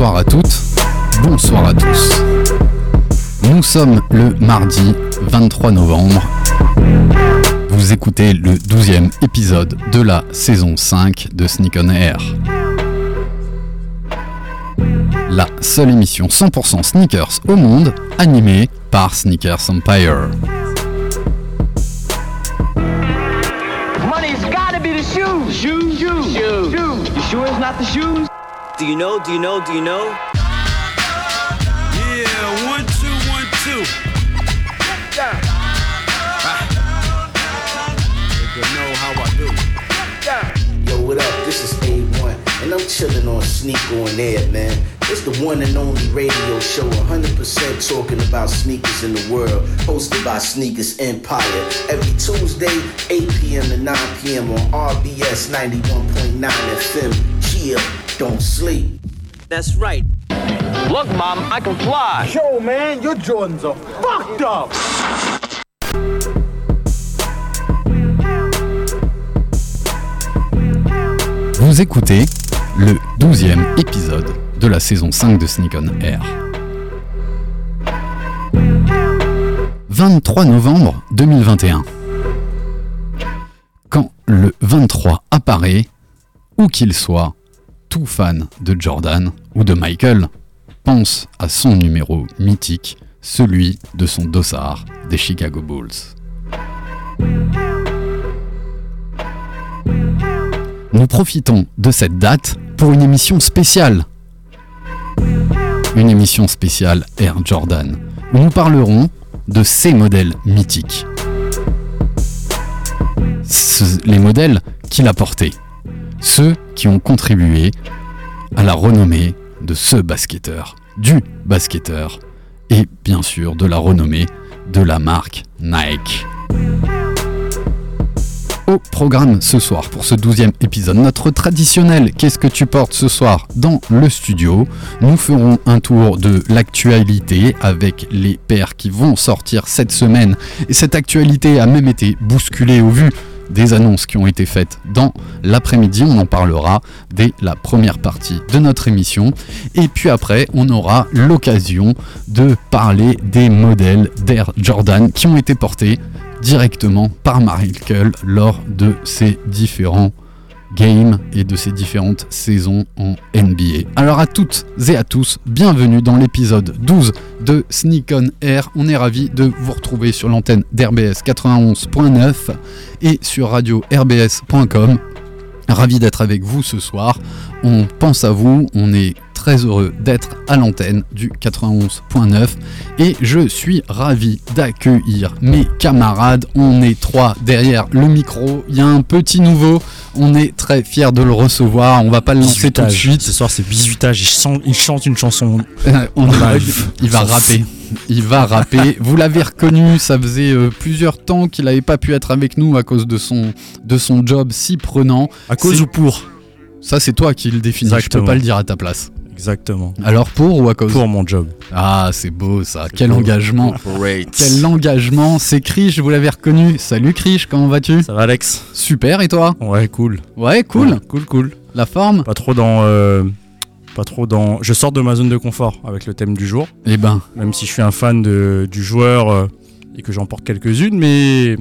Bonsoir à toutes, bonsoir à tous. Nous sommes le mardi 23 novembre. Vous écoutez le 12e épisode de la saison 5 de Sneak on Air. La seule émission 100% sneakers au monde animée par Sneakers Empire. Do you know? Do you know? Do you know? Yeah, one, two, one, two. Yeah, You know how I do. yeah. Yo, what up? This is A1, and I'm chilling on Sneak on Air, man. It's the one and only radio show 100% talking about sneakers in the world, hosted by Sneakers Empire. Every Tuesday, 8 p.m. to 9 p.m. on RBS 91.9 FM. Chill, don't sleep. That's right. Look, mom, I can fly. Yo, man, your Jordans are fucked up. Vous écoutez le 12e épisode de la saison 5 de Sneak on Air. 23 novembre 2021. Quand le 23 apparaît, où qu'il soit, tout fan de Jordan ou de Michael pense à son numéro mythique, celui de son dossard des Chicago Bulls. Nous profitons de cette date pour une émission spéciale. Une émission spéciale Air Jordan, où nous parlerons de ces modèles mythiques. Les modèles qu'il a portés. Ceux qui ont contribué à la renommée de ce basketteur, du basketteur, et bien sûr de la renommée de la marque Nike. Au programme ce soir pour ce douzième épisode, notre traditionnel Qu'est-ce que tu portes ce soir dans le studio Nous ferons un tour de l'actualité avec les paires qui vont sortir cette semaine. Et cette actualité a même été bousculée au vu des annonces qui ont été faites dans l'après-midi. On en parlera dès la première partie de notre émission. Et puis après, on aura l'occasion de parler des modèles d'Air Jordan qui ont été portés directement par Michael lors de ses différents games et de ses différentes saisons en NBA. Alors à toutes et à tous, bienvenue dans l'épisode 12 de Sneak on Air. On est ravi de vous retrouver sur l'antenne d'RBS 91.9 et sur radio rbs.com. Ravi d'être avec vous ce soir. On pense à vous, on est très heureux d'être à l'antenne du 91.9 et je suis ravi d'accueillir mes camarades. On est trois derrière le micro. Il y a un petit nouveau. On est très fiers de le recevoir. On va pas le lancer tout de suite. Ce soir, c'est bisutage. Il chante, il chante une chanson. Euh, on Live. il va rapper. Il va rapper. Vous l'avez reconnu, ça faisait euh, plusieurs temps qu'il n'avait pas pu être avec nous à cause de son, de son job si prenant. À cause ou pour Ça, c'est toi qui le définis. Je Exactement. peux pas le dire à ta place. Exactement. Alors pour ou à cause Pour mon job. Ah, c'est beau ça. Quel beau. engagement. Quel engagement. C'est Krish, vous l'avez reconnu. Salut Krish, comment vas-tu Ça va, Alex Super, et toi Ouais, cool. Ouais, cool. Ouais, cool, cool. La forme Pas trop dans. euh, pas trop dans. Je sors de ma zone de confort avec le thème du jour. Eh ben, Même si je suis un fan de, du joueur euh, et que j'en porte quelques-unes, mais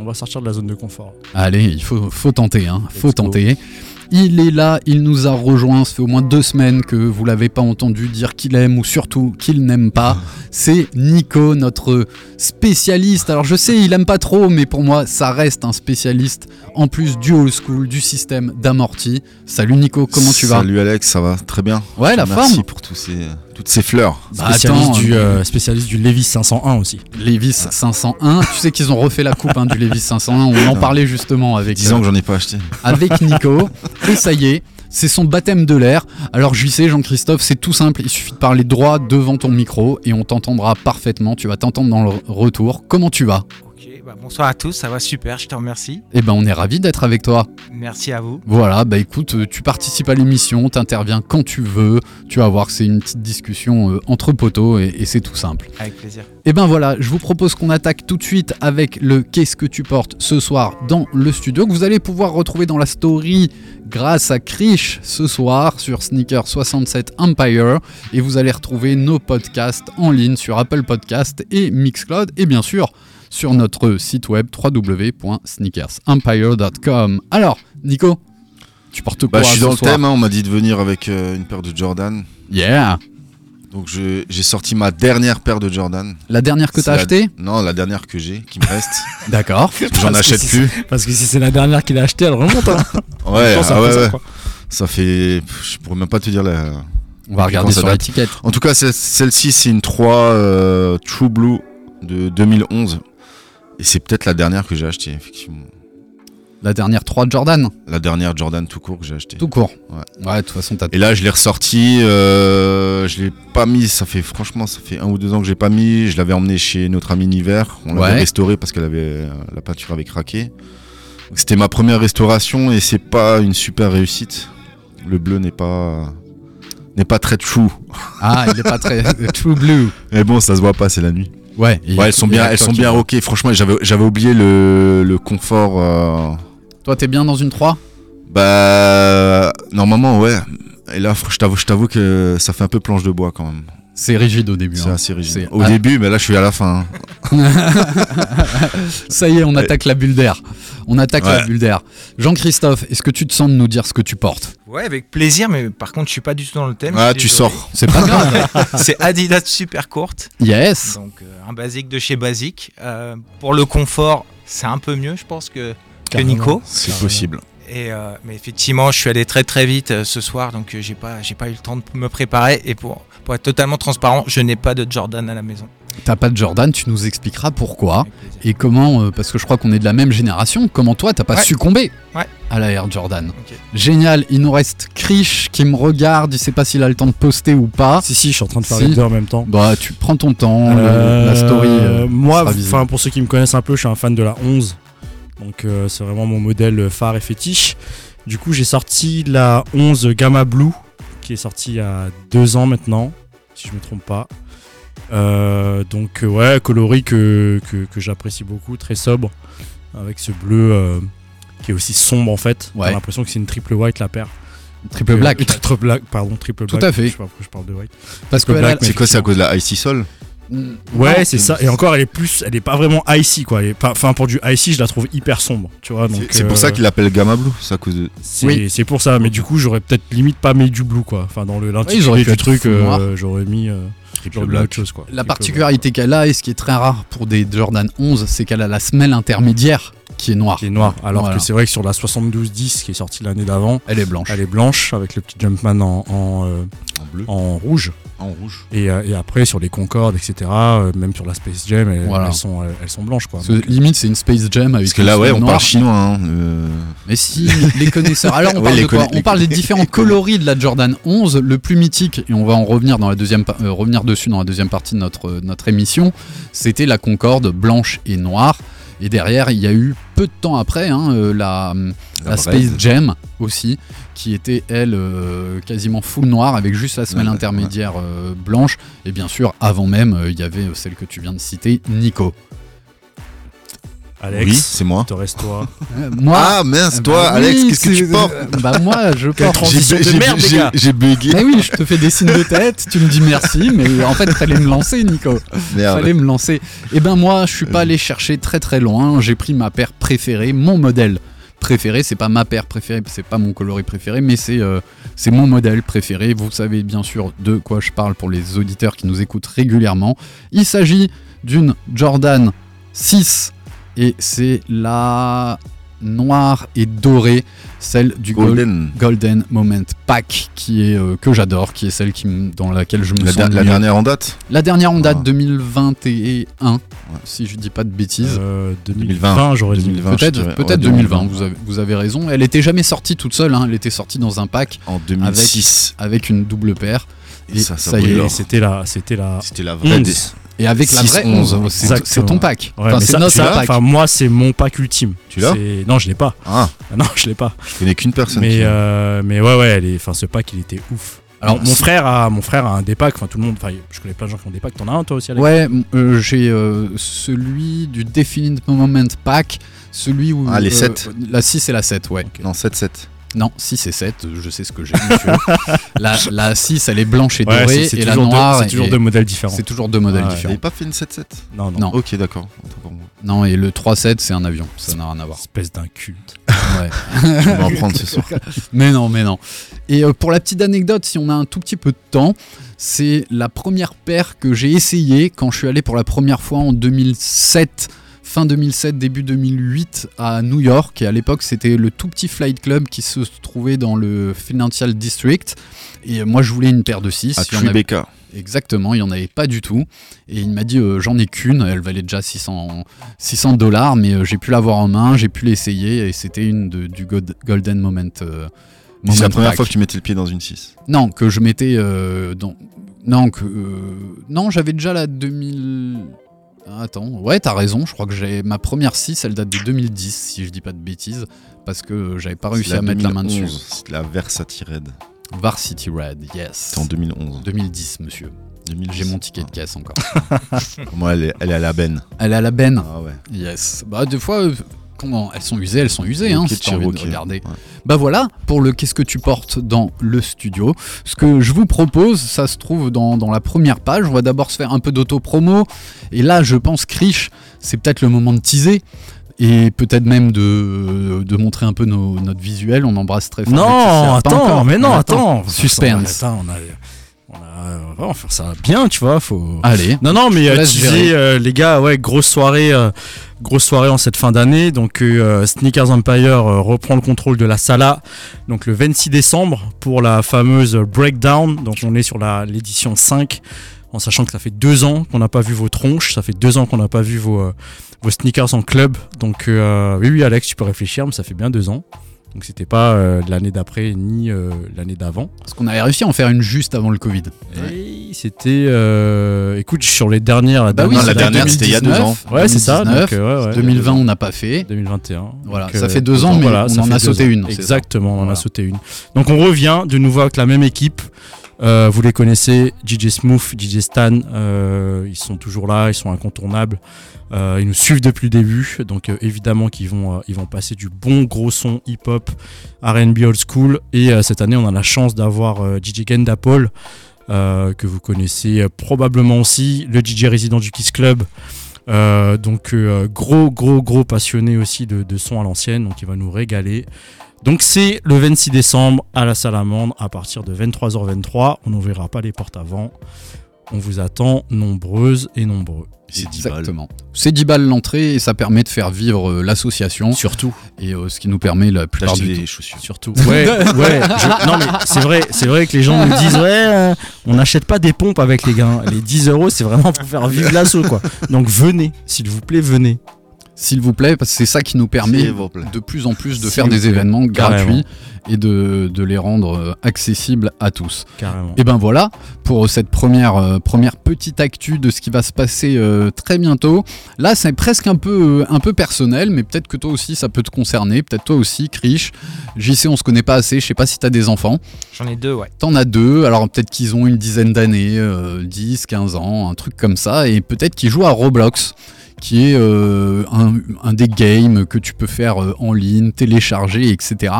on va sortir de la zone de confort. allez, il faut, faut tenter, hein. Faut Let's go. Il est là, il nous a rejoint. Ça fait au moins deux semaines que vous l'avez pas entendu dire qu'il aime ou surtout qu'il n'aime pas. C'est Nico, notre spécialiste. Alors je sais, il aime pas trop, mais pour moi, ça reste un spécialiste en plus du old school, du système d'amorti. Salut Nico, comment tu vas? Salut Alex, ça va? Très bien. Ouais, la Merci forme. pour tous ces, toutes ces fleurs. Bah, Spécialiste, attends, du, euh, euh, spécialiste du Levis 501 aussi. Levis 501. tu sais qu'ils ont refait la coupe hein, du Levis 501. On en parlait justement avec, 10 ans euh, que j'en ai pas acheté. avec Nico. Et ça y est, c'est son baptême de l'air. Alors je sais, Jean-Christophe, c'est tout simple. Il suffit de parler droit devant ton micro et on t'entendra parfaitement. Tu vas t'entendre dans le retour. Comment tu vas? Bah bonsoir à tous, ça va super, je te remercie. Eh ben, on est ravis d'être avec toi. Merci à vous. Voilà, bah écoute, euh, tu participes à l'émission, t'interviens quand tu veux. Tu vas voir que c'est une petite discussion euh, entre poteaux et, et c'est tout simple. Avec plaisir. Et ben voilà, je vous propose qu'on attaque tout de suite avec le Qu'est-ce que tu portes ce soir dans le studio que vous allez pouvoir retrouver dans la story grâce à Krish ce soir sur Sneaker 67 Empire et vous allez retrouver nos podcasts en ligne sur Apple Podcast et Mixcloud et bien sûr sur notre site web www.sneakersempire.com. Alors, Nico, tu portes quoi Bah, je suis ce dans le thème, hein, on m'a dit de venir avec euh, une paire de Jordan. Yeah Donc j'ai sorti ma dernière paire de Jordan. La dernière que t'as achetée Non, la dernière que j'ai, qui me reste. D'accord. J'en achète si plus. Parce que si c'est la dernière qu'il a achetée, elle remonte. Hein. Ouais, ah ouais, ça, ouais. quoi. Ça fait. Je pourrais même pas te dire la. On va regarder sur l'étiquette. En tout cas, celle-ci, c'est une 3 euh, True Blue de 2011. Et c'est peut-être la dernière que j'ai achetée, effectivement. La dernière 3 Jordan, La dernière Jordan tout court que j'ai achetée. tout court. Ouais. Ouais, de toute façon, t'as Et là, je l'ai ressorti. euh, je l'ai pas mis. Ça fait franchement, ça fait un ou deux ans que j'ai pas mis. Je l'avais emmené chez notre ami Niver. On l'avait Ouais. restauré parce avait euh, la peinture avait craqué. C'était ma première restauration et c'est pas une super réussite. Le bleu n'est pas n'est pas très true. Ah, il est pas très True Blue. Mais bon, ça se voit pas, c'est la nuit. Ouais, elles sont bien, elles sont bien. Franchement, j'avais j'avais oublié le, le confort. euh, Toi, t'es bien dans une 3 Bah normalement ouais. Et là, je t'avoue, je t'avoue que ça fait un peu planche de bois quand même. C'est rigide au début. C'est hein. assez rigide. Au Ah. début, mais là, je suis à la fin. hein. Ça y est, on attaque la bulle d'air. On attaque la bulle d'air. Jean-Christophe, est-ce que tu te sens de nous dire ce que tu portes? Ouais, avec plaisir, mais par contre, je suis pas du tout dans le thème. Ah, tu sors. C'est pas grave. C'est Adidas super courte, yes. donc euh, un basique de chez Basique. Euh, pour le confort, c'est un peu mieux, je pense, que, que. Nico. C'est possible. Et euh, mais effectivement, je suis allé très très vite ce soir, donc j'ai pas j'ai pas eu le temps de me préparer. Et pour pour être totalement transparent, je n'ai pas de Jordan à la maison. T'as pas de Jordan, tu nous expliqueras pourquoi et comment, euh, parce que je crois qu'on est de la même génération, comment toi t'as pas Ouais. succombé Ouais. à la Air Jordan. Génial, il nous reste Krish qui me regarde, il sait pas s'il a le temps de poster ou pas. si, si, je suis en train de faire Si. les deux en même temps. Bah tu prends ton temps, le- Euh, la story. euh, moi, enfin pour ceux qui me connaissent un peu, je suis un fan de la 11. Donc euh, c'est vraiment mon modèle phare et fétiche. Du coup, j'ai sorti la 11 Gamma Blue qui est sortie il y a deux ans maintenant, si je me trompe pas. Euh, donc euh, ouais, coloris que, que, que j'apprécie beaucoup, très sobre, avec ce bleu euh, qui est aussi sombre en fait. Ouais. J'ai l'impression que c'est une triple white la paire. triple euh, black. triple black, pardon, triple Tout black. à fait. Je sais pas pourquoi je parle de white. Parce que triple black, C'est quoi, c'est à cause de la Icy Sol Ouais, non, c'est ça. Et encore, elle est plus, elle est pas vraiment icy quoi. Elle est pas- Enfin, pour du icy, je la trouve hyper sombre, tu vois. donc, C'est c'est pour euh, ça qu'il l'appelle Gamma Blue. C'est à cause de. C'est Oui. c'est pour ça. Mais du coup, j'aurais peut-être limite pas mis du blue quoi. Enfin, dans le l'intitulé pu du truc, euh, j'aurais mis, chose quoi. La Triple particularité qu'elle a, et ce qui est très rare pour des Jordan 11, c'est qu'elle a la semelle intermédiaire qui est noire. qui est. Alors Voilà. que c'est vrai que sur la 7210 qui est sortie l'année d'avant, Elle est blanche. elle est blanche avec le petit Jumpman en, en, euh, En bleu. en rouge. En rouge. Et, euh, et après sur les Concorde, etc. euh, même sur la Space Jam, elles, Voilà. elles sont, elles, elles sont blanches quoi. Parce que limite, c'est une Space Jam avec Parce que une là, ouais, semelle on noire. parle chinois. Hein. euh, Mais si, les connaisseurs. Alors, on Ouais, parle les de quoi conna- On les parle des différents coloris de la Jordan 11. Le plus mythique, et on va en revenir dans la deuxième, pa- euh, revenir dessus dans la deuxième partie de notre notre émission. C'était la Concorde blanche et noire. Et derrière, il y a eu peu de temps après hein, euh, la, la, La Space. Jam aussi, qui était elle euh, quasiment full noire avec juste la semelle Ouais, ouais, intermédiaire euh, blanche. Et bien sûr, avant même, euh, il y avait euh, celle que tu viens de citer, Nico. Alex, Oui, c'est moi. te reste toi. Euh, moi, Ah mince, euh, toi, bah Alex, oui, qu'est-ce que tu c'est- portes euh, Bah moi, je porte. transition J'ai- de j'ai- merde, les j'ai- gars. J'ai bugué. Mais oui, je te fais des signes de tête, tu me dis merci, mais en fait, fallait me lancer, Nico. Merde. Fallait me lancer. Et ben moi, je suis pas allé chercher très très loin. J'ai pris ma paire préférée, mon modèle préféré. C'est pas ma paire préférée, c'est pas mon coloris préféré, mais c'est euh, c'est mon modèle préféré. Vous savez bien sûr de quoi je parle pour les auditeurs qui nous écoutent régulièrement. Il s'agit d'une Jordan 6 et c'est la noire et dorée, celle du Gold- Golden. Golden Moment Pack qui est euh, que j'adore, qui est celle qui dans laquelle je me La, sens la dernière en date La dernière en date Ah. 2021, si je dis pas de bêtises. Euh, 2020, 2020, j'aurais dit. 2020. je Peut-être peut-être Ouais, 2020, 2020. vous avez, vous avez raison. Elle était jamais sortie toute seule, hein, elle était sortie dans un pack En 2006. avec une double paire. Et ça, ça y est, c'était la, c'était la C'était la vraie. 11. Et avec la 6, vraie 11, 11, c'est ton pack. Ouais, Enfin, mais c'est ça, notre ça, pack. enfin, moi, c'est mon pack ultime. Tu l'as C'est- Non, je l'ai pas. Ah, Ah Non, je l'ai pas. je connais qu'une personne. Mais, qui- euh, mais ouais, ouais, elle est- enfin, ce pack, il était ouf. Alors, mon frère a, mon frère a un des packs. Enfin, tout le monde. Enfin, je connais plein de gens qui ont des packs. T'en as un, toi aussi, Alex? Ouais, euh, j'ai euh, celui du Definite Moment Pack, celui où. Ah, les euh, sept. La 6 et la 7, ouais. Non, 7-7. Non, 6 et 7, je sais ce que j'ai, monsieur. la, la 6, elle est blanche et Ouais, dorée, et la toujours deux- noire. C'est toujours deux modèles différents. C'est toujours deux modèles Ah. Vous différents. n'avez pas fait une 7-7 Non, non. Non. Ok, d'accord. Non, et le 3-7, c'est un avion, ça n'a rien à voir. Espèce d'un culte. Ouais. Je vais en prendre ce soir. Mais non, mais non. Et euh, pour la petite anecdote, si on a un tout petit peu de temps, c'est la première paire que j'ai essayé quand je suis allé pour la première fois en 2007, fin 2007, début 2008 à New York. Et à l'époque, c'était le tout petit flight club qui se trouvait dans le Financial District. Et moi, je voulais une paire de 6. À Tribeca. Exactement, il n'y en avait pas du tout. Et il m'a dit euh, j'en ai qu'une, elle valait déjà 600 600 dollars, mais euh, j'ai pu l'avoir en main, j'ai pu l'essayer et c'était une de- du God- Golden Moment. euh, C'est la première Pack. fois que tu mettais le pied dans une 6. Non, que je mettais euh, dans. Non, que. Non, j'avais déjà la 2000. Ah, Attends, ouais, t'as raison, je crois que j'ai ma première 6, elle date de 2010, si je dis pas de bêtises, parce que euh, j'avais pas réussi à mettre la main dessus. 2011, C'est la Versati Red. Varsity Red, yes. C'est en 2011. 2010, monsieur. 2010. J'ai mon ticket de caisse encore. Moi, elle est, elle est à la benne. Elle est à la benne. Ah ouais. Yes. Bah, des fois, elles sont usées, elles sont usées, hein, si t'as envie de regarder. Ouais. Bah voilà, pour le Qu'est-ce que tu portes dans le studio. Ce que je vous propose, ça se trouve dans, dans la première page. On va d'abord se faire un peu d'auto-promo. Et là, je pense, Krish, c'est peut-être le moment de teaser. Et peut-être même de, de montrer un peu nos- notre visuel. On embrasse très fort. Non, attends, mais non, attends. Suspense. Attends, on a, on a, on va faire ça bien, tu vois. Faut. Allez. Non, non, mais euh, tu disais, euh, les gars, ouais, grosse soirée, euh, grosse soirée en cette fin d'année. Donc, euh, Sneakers Empire euh, reprend le contrôle de la Sala. Donc, le 26 décembre pour la fameuse Breakdown. Donc, on est sur la- l'édition 5. En sachant que ça fait deux ans qu'on n'a pas vu vos tronches, ça fait deux ans qu'on n'a pas vu vos, euh, vos sneakers en club. Donc, euh, oui, oui, Alex, tu peux réfléchir, mais ça fait bien deux ans. Donc, c'était pas euh, l'année d'après ni euh, l'année d'avant. Parce qu'on avait réussi à en faire une juste avant le Covid. Et c'était. euh, écoute, sur les dernières. La Bah oui, Non, la dernière, c'était il y a deux ans. 2019, Ouais, c'est ça. 2019, donc, euh, ouais, ouais, 2020, on n'a pas fait. 2021. Voilà, Donc, ça fait deux ans, mais voilà, on en a sauté ans. une. Exactement, on en Voilà. a sauté une. Donc on revient de nouveau avec la même équipe. Vous les connaissez, DJ Smooth, DJ Stan, ils sont toujours là, ils sont incontournables. Euh, ils nous suivent depuis le début, donc euh, évidemment qu'ils vont, euh, vont passer du bon gros son hip-hop, R&B old school. Et cette année, on a la chance d'avoir DJ Genda que vous connaissez probablement aussi, le DJ résident du Kiss Club. Donc gros gros gros passionné aussi de, de son à l'ancienne, donc il va nous régaler. Donc c'est le 26 décembre à la Salamandre à partir de 23h23. On n'ouvrira pas les portes avant. On vous attend nombreuses et nombreux. C'est 10 balles. Exactement. C'est 10 balles l'entrée et ça permet de faire vivre euh, l'association. Surtout. Et euh, ce qui nous permet la plupart du temps. des chaussures. Surtout. Ouais, ouais. je- non mais c'est vrai, c'est vrai que les gens nous disent ouais, euh, on n'achète pas des pompes avec les gars. Les 10 euros, c'est vraiment pour faire vivre l'assaut quoi. Donc venez, s'il vous plaît, venez. S'il vous plaît, parce que c'est ça qui nous permet de plus en plus de faire des événements Carrément. gratuits et de, de les rendre euh, accessibles à tous. Carrément. Et ben voilà pour cette première, euh, première petite actu de ce qui va se passer euh, très bientôt. Là, c'est presque un peu, euh, un peu personnel, mais peut-être que toi aussi ça peut te concerner. Peut-être toi aussi, Krish. JC, on se connaît pas assez. Je sais pas si t'as des enfants. J'en ai deux, ouais. T'en as deux, alors peut-être qu'ils ont une dizaine d'années, euh, 10, 15 ans, un truc comme ça, et peut-être qu'ils jouent à Roblox, qui est euh, un, des games que tu peux faire euh, en ligne, télécharger, etc.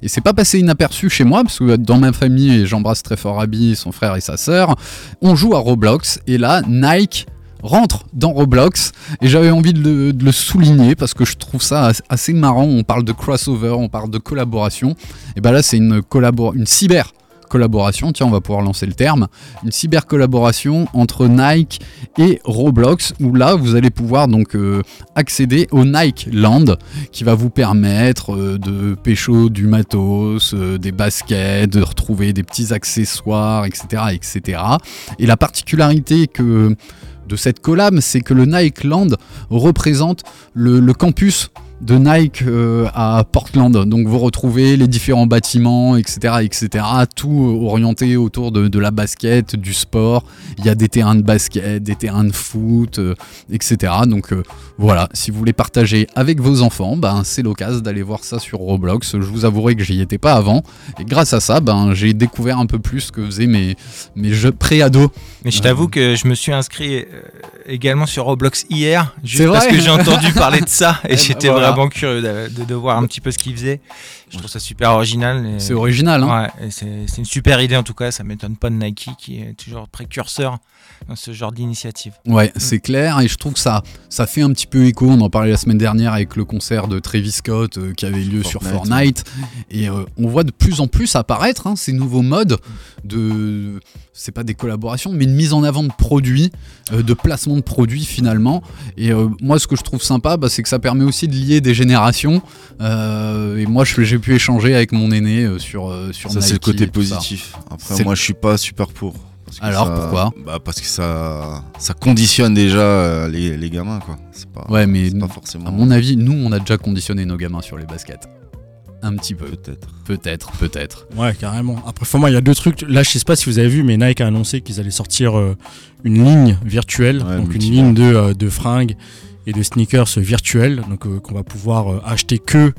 Et c'est pas passé inaperçu chez moi, parce que dans ma famille, et j'embrasse très fort Abby, son frère et sa sœur, on joue à Roblox, et là, Nike rentre dans Roblox. Et j'avais envie de le, souligner parce que je trouve ça as- assez marrant. On parle de crossover on parle de collaboration. Et ben là c'est une une cyber collaboration, tiens on va pouvoir lancer le terme, une cyber collaboration entre Nike et Roblox où là vous allez pouvoir donc euh, accéder au Nike Land qui va vous permettre euh, de pécho du matos, euh, des baskets, de retrouver des petits accessoires, etc. etc. Et la particularité de cette collab, c'est que le Nike Land représente le campus de Nike euh, à Portland. Donc vous retrouvez les différents bâtiments, etc., etc. Tout euh, orienté autour de, la basket, du sport. Il y a des terrains de basket, des terrains de foot, euh, etc. Donc voilà, si vous voulez partager avec vos enfants, ben, c'est l'occasion d'aller voir ça sur Roblox. Je vous avouerai que j'y étais pas avant. Et grâce à ça, ben, j'ai découvert un peu plus ce que faisaient mes, mes jeux pré-ados. Mais je t'avoue que je me suis inscrit euh, également sur Roblox hier, C'est juste parce que j'ai entendu parler de ça et ben j'étais voilà. vraiment curieux de, de- de voir un petit peu ce qu'ils faisaient. Je trouve ça super original. C'est original, hein Ouais, c'est une super idée en tout cas. Ça m'étonne pas de Nike qui est toujours précurseur dans ce genre d'initiative. Ouais, c'est clair, et je trouve que ça, ça fait un petit peu écho. On en parlait la semaine dernière avec le concert de Travis Scott euh, qui avait lieu sur Fortnite. Fortnite. Et euh, on voit de plus en plus apparaître hein, ces nouveaux modes de. C'est pas des collaborations, mais une mise en avant de produits, euh, de placement de produits finalement. Et euh, moi, ce que je trouve sympa, bah, c'est que ça permet aussi de lier des générations. Euh, et moi, j'ai pu échanger avec mon aîné sur, sur Ça, c'est le côté ça. positif. Après, moi, je suis pas super pour. Parce que Alors, ça- pourquoi bah, Parce que ça, ça conditionne déjà euh, les, les gamins, quoi. C'est pas, Ouais, mais pas forcément. À mon avis, nous, on a déjà conditionné nos gamins sur les baskets. Un petit peu. Peut-être. Peut-être, peut-être. Ouais, carrément. Après, moi, il y a deux trucs. Là, je sais pas si vous avez vu, mais Nike a annoncé qu'ils allaient sortir euh, une ligne virtuelle, Ouais, donc une ligne de, euh, de fringues et de sneakers virtuels, donc euh, qu'on va pouvoir euh, acheter que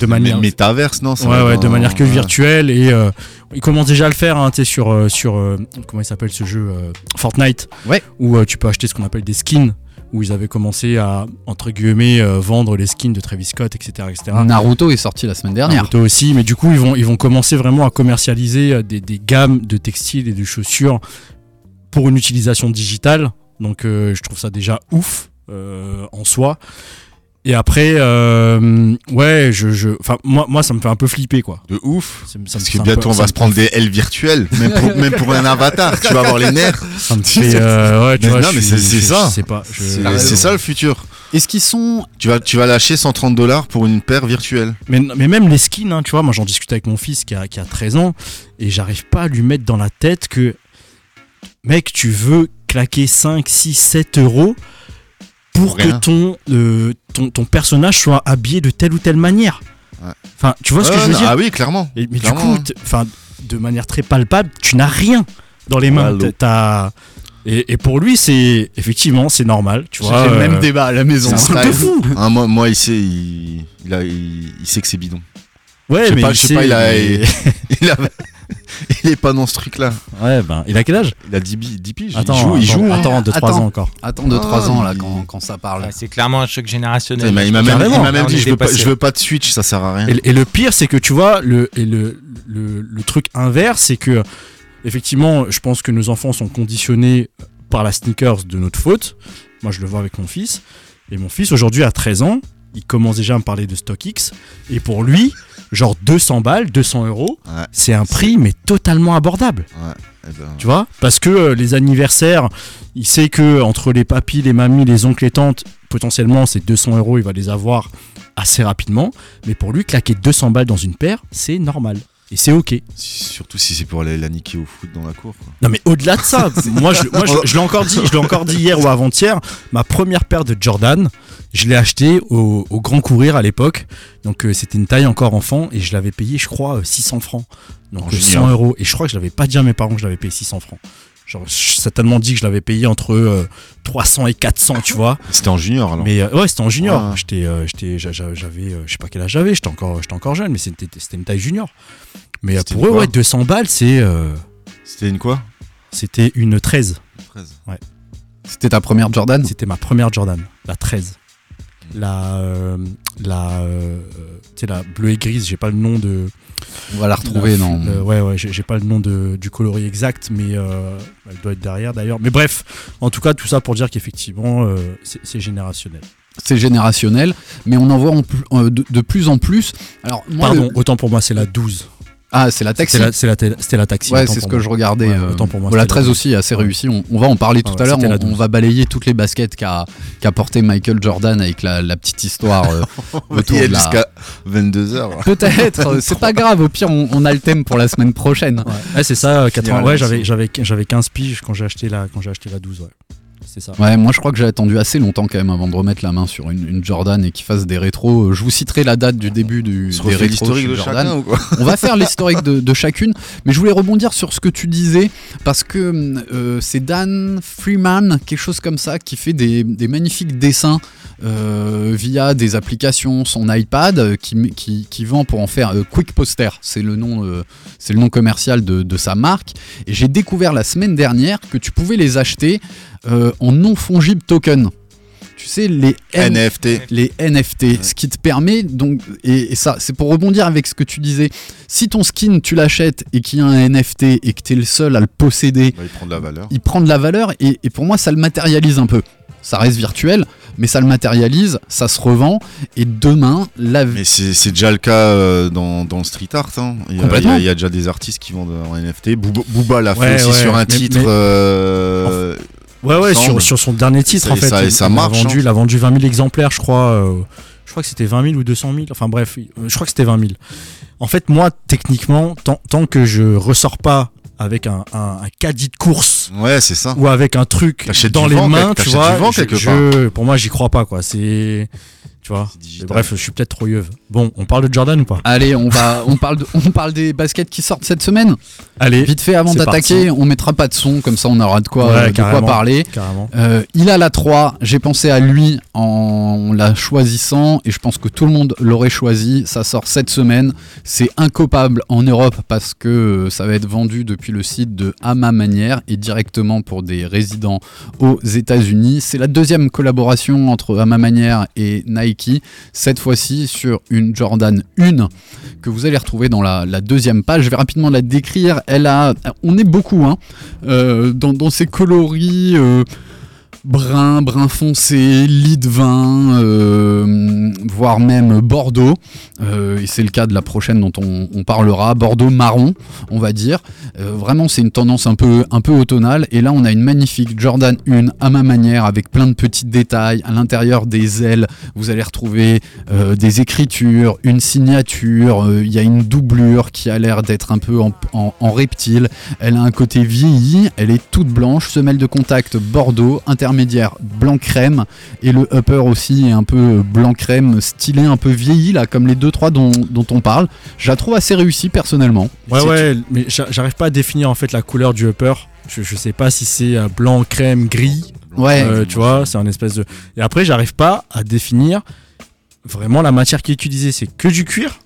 de manière. Mais métaverse, non ça Ouais, ouais, de manière que ouais. virtuelle et euh, ils commencent déjà à le faire, hein, tu sais, sur sur euh, comment il s'appelle ce jeu euh, Fortnite, Ouais. où euh, tu peux acheter ce qu'on appelle des skins, où ils avaient commencé à entre guillemets euh, vendre les skins de Travis Scott, etc., etc. Naruto est sorti la semaine dernière. Naruto aussi, mais du coup ils vont ils vont commencer vraiment à commercialiser euh, des, des gammes de textiles et de chaussures pour une utilisation digitale. Donc euh, je trouve ça déjà ouf euh, en soi. Et après, euh, ouais, je, je, enfin moi, moi ça me fait un peu flipper quoi. De ouf. Ça me- ça me- Parce que bientôt on va se prendre des L virtuelles, même pour, même pour un avatar. Tu vas avoir les nerfs. Ça me fait, euh, ouais, tu Mais vois, non, je mais suis- c'est- ça. Je sais pas. je- C'est ça le futur. Est-ce qu'ils sont. Tu vas, tu vas lâcher 130 dollars pour une paire virtuelle. Mais, mais même les skins, hein, tu vois, moi j'en discute avec mon fils qui a, qui a 13 ans et j'arrive pas à lui mettre dans la tête que, mec, tu veux claquer 5, 6, 7 euros pour que ton, euh, ton, ton personnage soit habillé de telle ou telle manière. Ouais. Enfin, tu vois ce que Ouais, je veux non, dire Ah oui, clairement. Et- Mais clairement, du coup, hein. t- enfin, de manière très palpable, tu n'as rien dans les mains. T'as- Et, et pour lui, c'est effectivement, c'est normal, tu vois. J'ai le euh, même débat à la maison. c'est un truc de fou. Ah, moi, moi, il sait, il, il, a- il- il sait que c'est bidon. Ouais, je sais mais pas, il je sais pas, il a, mais- il, a- il est pas dans ce truc-là. Ouais, ben, il a quel âge? Il a 10, bi- 10 piges. Attends, il joue, il attends, joue. hein. attends, 2-3 Attends. ans encore. Attends 2-3 Ah, ans là il- quand, quand ça parle. Ouais, c'est clairement un choc générationnel. Il m'a il m'a même, il même dit je veux, pas, je veux pas de Switch, ça sert à rien. Et, et le pire, c'est que tu vois, le, et le, le, le truc inverse, c'est que, effectivement, je pense que nos enfants sont conditionnés par la sneakers de notre faute. Moi, je le vois avec mon fils. Et mon fils, aujourd'hui, à 13 ans, il commence déjà à me parler de StockX. Et pour lui, genre 200 balles, 200 euros, Ouais. c'est un prix, mais totalement abordable. Eh ben, Tu vois? Parce que euh, les anniversaires, il sait que entre les papis, les mamies, les oncles et tantes, potentiellement, ces 200 euros, il va les avoir assez rapidement. Mais pour lui, claquer 200 balles dans une paire, c'est normal. Et c'est ok. Surtout si c'est pour aller la niquer au foot dans la cour. quoi. Non mais au-delà de ça, moi, je, moi je, je l'ai encore dit, je l'ai encore dit hier ou avant-hier, ma première paire de Jordan, je l'ai acheté au, au Grand Courir à l'époque. Donc euh, c'était une taille encore enfant et je l'avais payé, je crois, euh, 600 francs. Donc En euh, 100 junior. euros. Et je crois que je l'avais pas dit à mes parents que je l'avais payé 600 francs. Genre, certainement dit que je l'avais payé entre euh, 300 et 400, tu vois. C'était en junior alors. Mais euh, ouais, c'était en junior. Ouais. J'étais, euh, j'étais, j'a- j'a- j'avais, euh, je sais pas quel âge j'avais. J'étais encore, j'étais encore jeune, mais c'était, c'était une taille junior. Mais euh, pour eux, ouais, 200 balles, c'est, euh, C'était une quoi? c'était une 13. 13. C'était ta première Jordan? C'était ma première Jordan, la 13. La, euh, la, euh, tu sais, la bleue et grise. J'ai pas le nom de. On va la retrouver la- dans. euh, ouais, ouais, j'ai pas le nom de, du coloris exact, mais elle doit être derrière d'ailleurs. Mais bref, en tout cas, tout ça pour dire qu'effectivement, c'est générationnel. C'est générationnel, mais on en voit en plus- de, de plus en plus. Alors, moi, Pardon, le- autant pour moi, c'est la 12. Ah, c'est la taxi. C'est la, c'est la, la taxi. Ouais, c'est ce que moi. je regardais. Ouais, euh, autant pour moi, bon, la c'était la 13 douze. aussi assez réussie. On, on va en parler tout Ah ouais, à l'heure. On, va balayer toutes les baskets qu'a qu'a porté Michael Jordan avec la, la petite histoire euh, autour de la- jusqu'à 22h. Peut-être, euh, c'est pas grave. Au pire, on, on a le thème pour la semaine prochaine. Ouais, Ouais, c'est ça, euh, 80, Finir à ouais, j'avais, maison. j'avais, j'avais 15 piges quand j'ai acheté la, quand j'ai acheté la 12. Ouais. C'est ça. Ouais, moi je crois que j'ai attendu assez longtemps quand même avant de remettre la main sur une, une Jordan et qu'il fasse des rétros. Euh, Je vous citerai la date du début du, On se des refait rétros l'historique chez de Jordan. chacun ou quoi On va faire l'historique de, de chacune, mais je voulais rebondir sur ce que tu disais parce que euh, c'est Dan Freeman, quelque chose comme ça, qui fait des, des magnifiques dessins euh, via des applications, son iPad, euh, qui, qui, qui vend pour en faire euh, Quick Poster, c'est le nom, c'est le nom commercial de, de sa marque. Et j'ai découvert la semaine dernière que tu pouvais les acheter en non fongible token. Tu sais les N- NFT. les NFT, ce qui te permet donc et, et ça c'est pour rebondir avec ce que tu disais. Si ton skin tu l'achètes et qu'il y a un NFT et que tu es le seul à le posséder, Bah, il prend de la valeur. il prend de la valeur et, et pour moi ça le matérialise un peu. Ça reste virtuel, mais ça le matérialise, ça se revend et demain la Mais c'est déjà le cas euh, dans, dans le street art. hein. Il, y a, Complètement. il y a- il y a déjà des artistes qui vendent en NFT. Booba, Booba l'a fait Ouais, aussi ouais, sur un mais- titre. mais- euh, Ouais, ouais, sur, sur son dernier titre, Ça- en fait. ça- il, ça il a marche, vendu, hein. il a vendu 20 000 exemplaires, je crois. euh, je crois que c'était 20 000 ou 200 000. Enfin bref, je crois que c'était 20 000. En fait, moi, techniquement, tant, tant que je ressors pas avec un, un, un caddie de course Ouais, c'est ça. ou avec un truc dans les vent, mains, tu vois, du vent je- pour moi, j'y crois pas, quoi. C'est. Vois. Bref, je suis peut-être trop yeuve. Bon, on parle de Jordan ou pas? Allez, on va on parle de- on parle des baskets qui sortent cette semaine. Allez, Vite fait avant d'attaquer, on mettra pas de son comme ça on aura de quoi Ouais, de quoi parler. carrément. Euh, il a la 3, j'ai pensé à lui en la choisissant et je pense que tout le monde l'aurait choisi. Ça sort cette semaine. C'est incopable en Europe parce que euh, ça va être vendu depuis le site de Ama Manière et directement pour des résidents aux États-Unis. C'est la deuxième collaboration entre Ama Manière et Nike, cette fois-ci sur une Jordan 1 que vous allez retrouver dans la, deuxième page. Je vais rapidement la décrire. Elle a, on est beaucoup hein, euh, dans, ces coloris. euh, brun, brun foncé, lit de vin, euh, voire même Bordeaux. Euh, et c'est le cas de la prochaine dont on, parlera, Bordeaux marron, on va dire. Euh, vraiment, c'est une tendance un peu, un peu automnale. Et là, on a une magnifique Jordan 1 à ma manière, avec plein de petits détails. À l'intérieur des ailes, vous allez retrouver des écritures, une signature. Il y a une doublure qui a l'air d'être un peu en, reptile. Elle a un côté vieilli, elle est toute blanche, semelle de contact Bordeaux, intermédiaire blanc crème et le upper aussi est un peu blanc crème, stylé un peu vieilli là, comme les deux trois dont, dont on parle. Je la trouve assez réussie personnellement. Ouais, ouais, mais j'a- j'arrive pas à définir en fait la couleur du upper. Je, je sais pas si c'est euh, blanc, crème, gris. Ouais. Euh, tu vois, c'est un espèce de. Et après, j'arrive pas à définir vraiment la matière qui est utilisée. C'est que du cuir?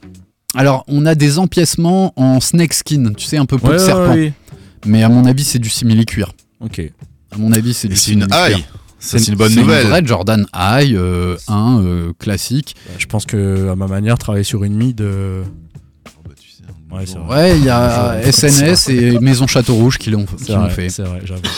Alors on a des empiècements en snake skin, tu sais un peu peau de serpent, ouais. mais à mon avis c'est du simili cuir. Ok. À mon avis c'est une c'est une bonne nouvelle. une vraie Jordan High euh, 1 euh, classique. Je pense que à ma manière, travailler sur une mid. euh, Oh, bah, tu sais, un Ouais, il y a. SNS et Maison Château Rouge qui l'ont fait. c'est vrai, j'avoue.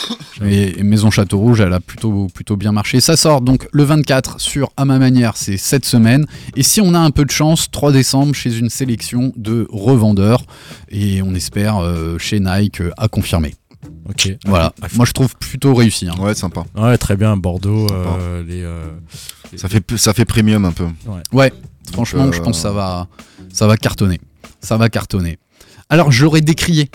Et, et Maison Château Rouge, elle a plutôt, plutôt bien marché. Ça sort donc le 24 sur À ma manière, c'est cette semaine. Et si on a un peu de chance, 3 décembre chez une sélection de revendeurs. Et on espère euh, chez Nike euh, à confirmer. Ok. Voilà, moi je trouve plutôt réussi. hein. Ouais, sympa. Ouais, très bien. Bordeaux, Sympa. euh, les. euh, Ça fait, ça fait premium un peu. Ouais, franchement, Donc, je euh, pense que ça va, ça va cartonner. Ça va cartonner. Alors j'aurais décrié,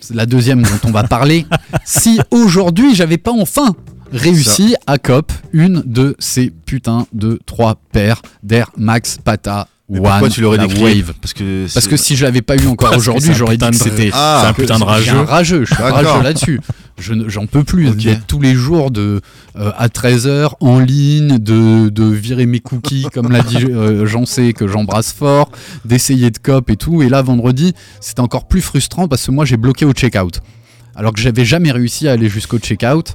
c'est la deuxième dont on va parler, si aujourd'hui j'avais pas enfin réussi à cop une de ces putains de trois paires d'Air Max Pata Mais One pourquoi tu l'aurais la décrit Wave Parce que Parce que si je l'avais pas eu encore aujourd'hui, j'aurais dit que c'était. Ah, c'est un putain de un rageux. rageux, je suis rageux là-dessus. Je J'en peux plus Ok. d'être tous les jours de, euh, à 13h en ligne, de, de virer mes cookies, comme l'a dit euh, Jean C, que j'embrasse fort, d'essayer de cop et tout. Et là, vendredi, c'était encore plus frustrant parce que moi, j'ai bloqué au checkout. Alors que j'avais jamais réussi à aller jusqu'au checkout.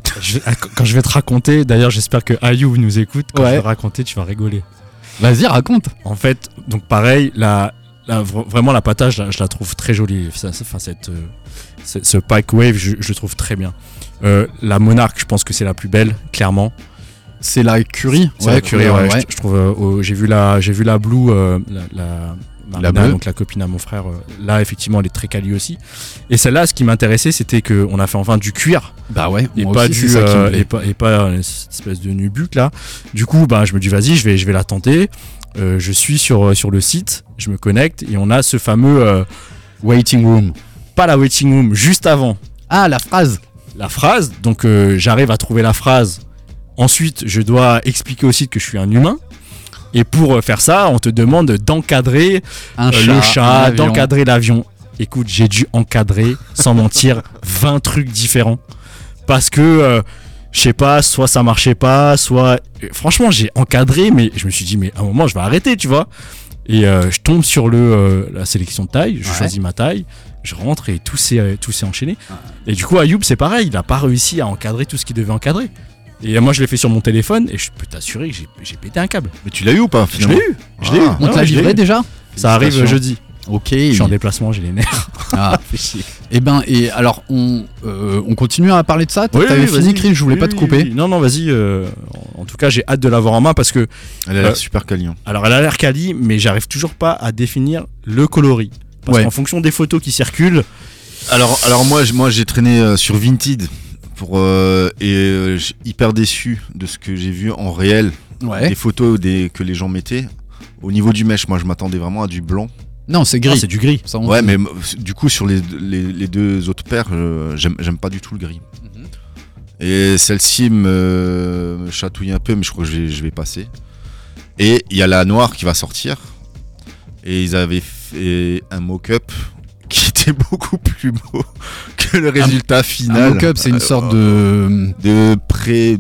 quand je vais te raconter, d'ailleurs, j'espère que Ayou nous écoute. Quand Ouais. je vais te raconter, tu vas rigoler. Vas-y, raconte. En fait, donc pareil, la, la- vra- vraiment la patage, je la, je la trouve très jolie. Enfin, cette, euh, ce, Pike Wave, je, je le trouve très bien. Euh, la Monarch, je pense que c'est la plus belle, clairement. C'est la Curie. C'est la Curie, ouais, Je, je trouve. euh, au- j'ai vu la, j'ai vu la Blue, euh, la, la, Marina, bleue. donc la copine à mon frère. euh, là, effectivement, elle est très quali aussi. Et celle-là, ce qui m'intéressait, c'était qu'on a fait enfin du cuir Bah ouais, et moi pas aussi, du ça qui euh, et pas et pas une espèce de nubuck là. Du coup, bah je me dis vas-y, je vais je vais la tenter. Euh, je suis sur sur le site, je me connecte et on a ce fameux euh, Waiting room. pas la waiting room juste avant Ah, la phrase. la phrase. Donc euh, j'arrive à trouver la phrase Ensuite, je dois expliquer au site que je suis un humain. Et pour euh, faire ça, on te demande d'encadrer Un euh, le chat, d'encadrer l'avion. Écoute, j'ai dû encadrer, sans mentir, 20 trucs différents. Parce que, euh, je sais pas, soit ça marchait pas, soit. euh, Franchement, j'ai encadré, mais je me suis dit, mais à un moment, je vais arrêter, tu vois. Et euh, je tombe sur le, la sélection de taille, je Ouais. choisis ma taille, je rentre et tout s'est tout s'est enchaîné. Et du coup, Ayoub, c'est pareil, il a pas réussi à encadrer tout ce qu'il devait encadrer. Et moi, je l'ai fait sur mon téléphone et je peux t'assurer que j'ai- j'ai pété un câble. Mais tu l'as eu ou pas Je l'ai eu, je l'ai eu. Ah. On te l'a livré déjà Ça arrive jeudi. Ok. Je suis en déplacement, j'ai les nerfs. Ah. Et ben, et alors, on, euh, on continue à parler de ça? Oui, T'avais oui, fini, vas-y. Chris, je voulais Oui, pas te couper. oui. Non, non, vas-y. euh, en tout cas, j'ai hâte de l'avoir en main parce que, Elle a l'air Euh, super quali. alors, elle a l'air quali, mais j'arrive toujours pas à définir le coloris. Parce Ouais. qu'en fonction des photos qui circulent, Alors, alors moi, moi j'ai traîné euh, sur Vinted pour, euh, et euh, hyper déçu de ce que j'ai vu en réel. Ouais. Des photos des, que les gens mettaient. Au niveau du mèche, moi je m'attendais vraiment à du blanc. Non, c'est ah, gris. c'est du gris. Ça, on Ouais, mais du coup, sur les, les, les deux autres paires, euh, j'aime j'aime pas du tout le gris. Mhm. Et celle-ci me, me chatouille un peu, mais je crois que je vais, je vais passer. Et il y a la noire qui va sortir. Et ils avaient fait un mock-up était beaucoup plus beau que le résultat final. Un mock-up, c'est une Euh, sorte de. de pré.